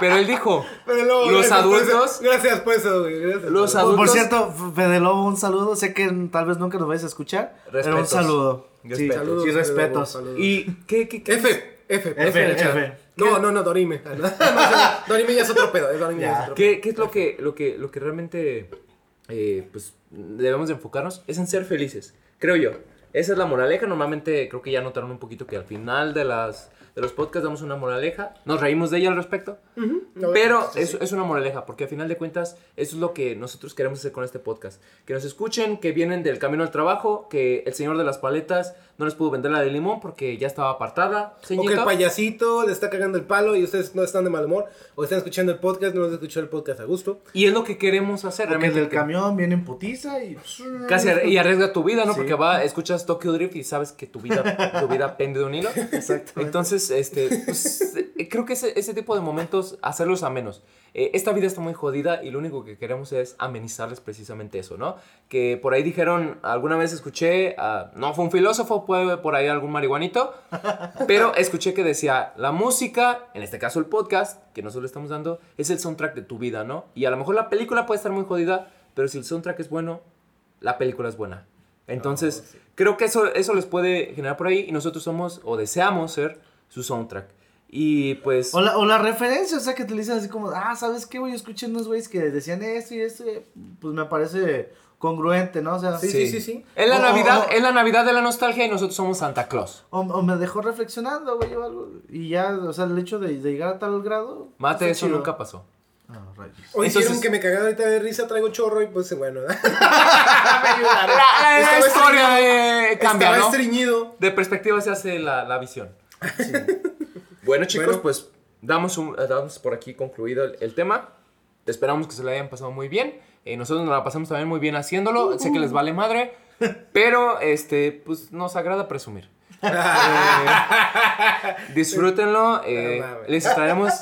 [SPEAKER 3] Pero él dijo,
[SPEAKER 4] Pero luego,
[SPEAKER 3] Los
[SPEAKER 4] gracias por
[SPEAKER 3] adultos-
[SPEAKER 4] eso, Gracias por eso, güey. Gracias.
[SPEAKER 3] los
[SPEAKER 1] Por-
[SPEAKER 3] adultos...
[SPEAKER 1] Por cierto, Fede Lobo, un saludo. Sé que tal vez nunca nos vais a escuchar. Pero un
[SPEAKER 3] Respetos.
[SPEAKER 1] saludo. Sí,
[SPEAKER 3] Respetos.
[SPEAKER 4] Saludos,
[SPEAKER 1] sí,
[SPEAKER 4] Fede
[SPEAKER 1] respetos.
[SPEAKER 4] Lobo, saludos.
[SPEAKER 3] ¿Y qué, qué, qué?
[SPEAKER 4] F, F,
[SPEAKER 1] F,
[SPEAKER 4] F,
[SPEAKER 1] F. <laughs>
[SPEAKER 4] No, no, no, Dorime. Dorime ya es otro pedo. eh, Dorime ya,
[SPEAKER 1] Ya.
[SPEAKER 4] es otro pedo.
[SPEAKER 3] ¿Qué, qué es lo que, lo que, lo que realmente eh, pues, debemos de enfocarnos? Es en ser felices, creo yo. Esa es la moraleja. Normalmente creo que ya notaron un poquito que al final de, las, de los podcasts damos una moraleja. Nos reímos de ella al respecto.
[SPEAKER 4] No,
[SPEAKER 3] Pero
[SPEAKER 4] sí,
[SPEAKER 3] es,
[SPEAKER 4] sí.
[SPEAKER 3] es una moraleja, porque al final de cuentas eso es lo que nosotros queremos hacer con este podcast. Que nos escuchen, que vienen del camino al trabajo, que el señor de las paletas no les pudo vender la de limón porque ya estaba apartada.
[SPEAKER 4] O que el payasito le está cagando el palo y ustedes no están de mal humor. O están escuchando el podcast, no les escuchó el podcast a gusto.
[SPEAKER 3] Y es lo que queremos hacer.
[SPEAKER 1] Porque el
[SPEAKER 3] realmente,
[SPEAKER 1] del
[SPEAKER 3] que-
[SPEAKER 1] camión viene en putiza y.
[SPEAKER 3] Casi ar- y arriesga tu vida, ¿no?
[SPEAKER 1] Sí.
[SPEAKER 3] Porque va, escuchas Tokyo Drift y sabes que tu vida, tu vida pende de un hilo. <laughs>
[SPEAKER 1] Exactamente.
[SPEAKER 3] Entonces, este, pues, eh, creo que ese, ese tipo de momentos, hacerlos a menos. Eh, esta vida está muy jodida y lo único que queremos es amenizarles precisamente eso, ¿no? Que por ahí dijeron, alguna vez escuché, ah, no fue un filósofo, fue por ahí algún marihuanito, pero escuché que decía, la música, en este caso el podcast, que nosotros le estamos dando, es el soundtrack de tu vida, ¿no? Y a lo mejor la película puede estar muy jodida, pero si el soundtrack es bueno, la película es buena. Entonces, creo que eso, eso les puede generar por ahí y nosotros somos o deseamos ser su soundtrack. Y pues...
[SPEAKER 1] O la, o la referencia, o sea, que te dicen así como, ah, ¿sabes qué, güey? Yo escuché unos güeyes que decían esto y esto, y, pues me parece congruente, ¿no? O sea,
[SPEAKER 4] Sí, sí, sí, sí.
[SPEAKER 3] Es la,
[SPEAKER 1] O-
[SPEAKER 3] Navidad,
[SPEAKER 1] o-
[SPEAKER 3] es la Navidad de la nostalgia y nosotros somos Santa Claus.
[SPEAKER 1] O, o me dejó reflexionando, güey, o algo. Y ya, o sea, el hecho de, de llegar a tal grado.
[SPEAKER 3] Mate, eso
[SPEAKER 1] chido.
[SPEAKER 3] nunca pasó.
[SPEAKER 1] Ah, rayos.
[SPEAKER 4] Hoy
[SPEAKER 3] Entonces-
[SPEAKER 4] hicieron que me cagara ahorita de risa, traigo chorro y pues bueno. <laughs> <laughs>
[SPEAKER 3] La, la
[SPEAKER 4] Estaba
[SPEAKER 3] historia de cambia,
[SPEAKER 4] Estaba
[SPEAKER 3] ¿no?
[SPEAKER 4] estreñido.
[SPEAKER 3] De perspectiva se hace la, la visión. <laughs> Bueno, chicos,
[SPEAKER 4] Bueno.
[SPEAKER 3] pues damos, un, damos por aquí concluido el, el tema. Esperamos que se lo hayan pasado muy bien. Eh, nosotros nos la pasamos también muy bien haciéndolo. Sé que les vale madre. <laughs> Pero, este, pues nos agrada presumir. <laughs> Eh, disfrútenlo. eh, les estaremos,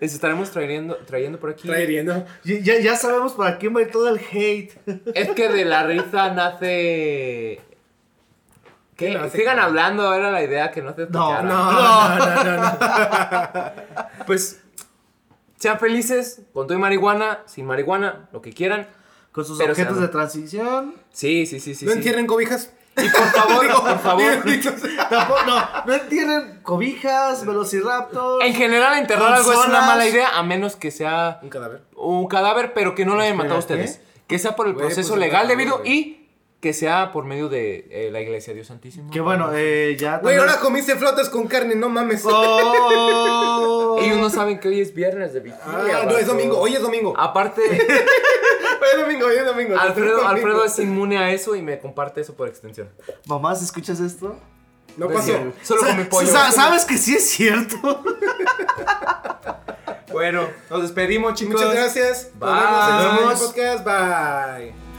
[SPEAKER 3] les estaremos trayendo, trayendo por aquí.
[SPEAKER 4] Traeriendo.
[SPEAKER 1] Ya, ya, ya sabemos para quién va a ir todo el hate.
[SPEAKER 3] Es que de la risa nace. ¿Qué?
[SPEAKER 4] ¿Qué nace?
[SPEAKER 3] Sigan hablando, era la idea que no te
[SPEAKER 1] No.
[SPEAKER 4] No, no, no, no, no. <laughs>
[SPEAKER 3] Pues sean felices con todo y marihuana, sin marihuana, lo que quieran.
[SPEAKER 1] Con sus
[SPEAKER 3] Pero
[SPEAKER 1] objetos
[SPEAKER 3] sean-
[SPEAKER 1] de transición.
[SPEAKER 3] Sí, sí, sí, sí.
[SPEAKER 4] No
[SPEAKER 3] sí.
[SPEAKER 4] entierren cobijas.
[SPEAKER 3] Y por favor, <laughs> por favor. <laughs>
[SPEAKER 1] Tampoco, no, no entienden cobijas, velociraptors.
[SPEAKER 3] En general, enterrar algo es una mala idea, a menos que sea
[SPEAKER 4] Un cadáver.
[SPEAKER 3] un cadáver, pero que no lo hayan matado ustedes. Que sea por el
[SPEAKER 4] Güey,
[SPEAKER 3] proceso
[SPEAKER 4] pues,
[SPEAKER 3] legal debido y que sea por medio de eh, la iglesia Dios Santísimo.
[SPEAKER 1] Que bueno, eh, ya.
[SPEAKER 4] Güey, ahora comiste flotas con carne, no mames.
[SPEAKER 1] Oh. <laughs>
[SPEAKER 3] Ellos no saben que hoy es viernes de vigilia.
[SPEAKER 4] Ah, no, es domingo, hoy es domingo.
[SPEAKER 3] Aparte, <laughs>
[SPEAKER 4] Hoy es domingo, hoy es domingo.
[SPEAKER 3] Alfredo,
[SPEAKER 4] Domingo.
[SPEAKER 3] Alfredo es inmune a eso y me comparte eso por extensión.
[SPEAKER 1] Mamá, ¿si escuchas esto?
[SPEAKER 4] No pasó.
[SPEAKER 3] Solo con mi pollo.
[SPEAKER 1] Sa- ¿Sabes que sí es cierto? <laughs>
[SPEAKER 3] Bueno, nos despedimos, chicos.
[SPEAKER 4] Muchas gracias.
[SPEAKER 3] Bye.
[SPEAKER 4] Nos vemos en el
[SPEAKER 1] Nos vemos.
[SPEAKER 4] siguiente podcast. Bye.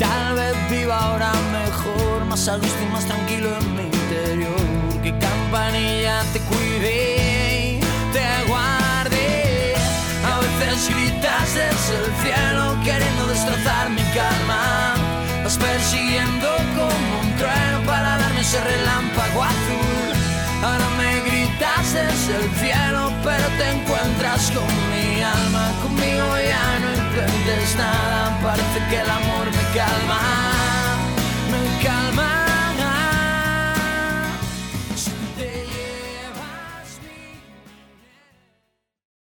[SPEAKER 5] Tal vez viva ahora mejor, más a gusto y más tranquilo en mi interior. Que campanilla te cuide te guarde. A veces gritas desde el cielo queriendo destrozar mi calma. Vas persiguiendo como un trueno para darme ese relámpago azul. Ahora me gritas desde el cielo, pero te encuentras con ya no entiendes nada, parece que el amor me calma, me calma.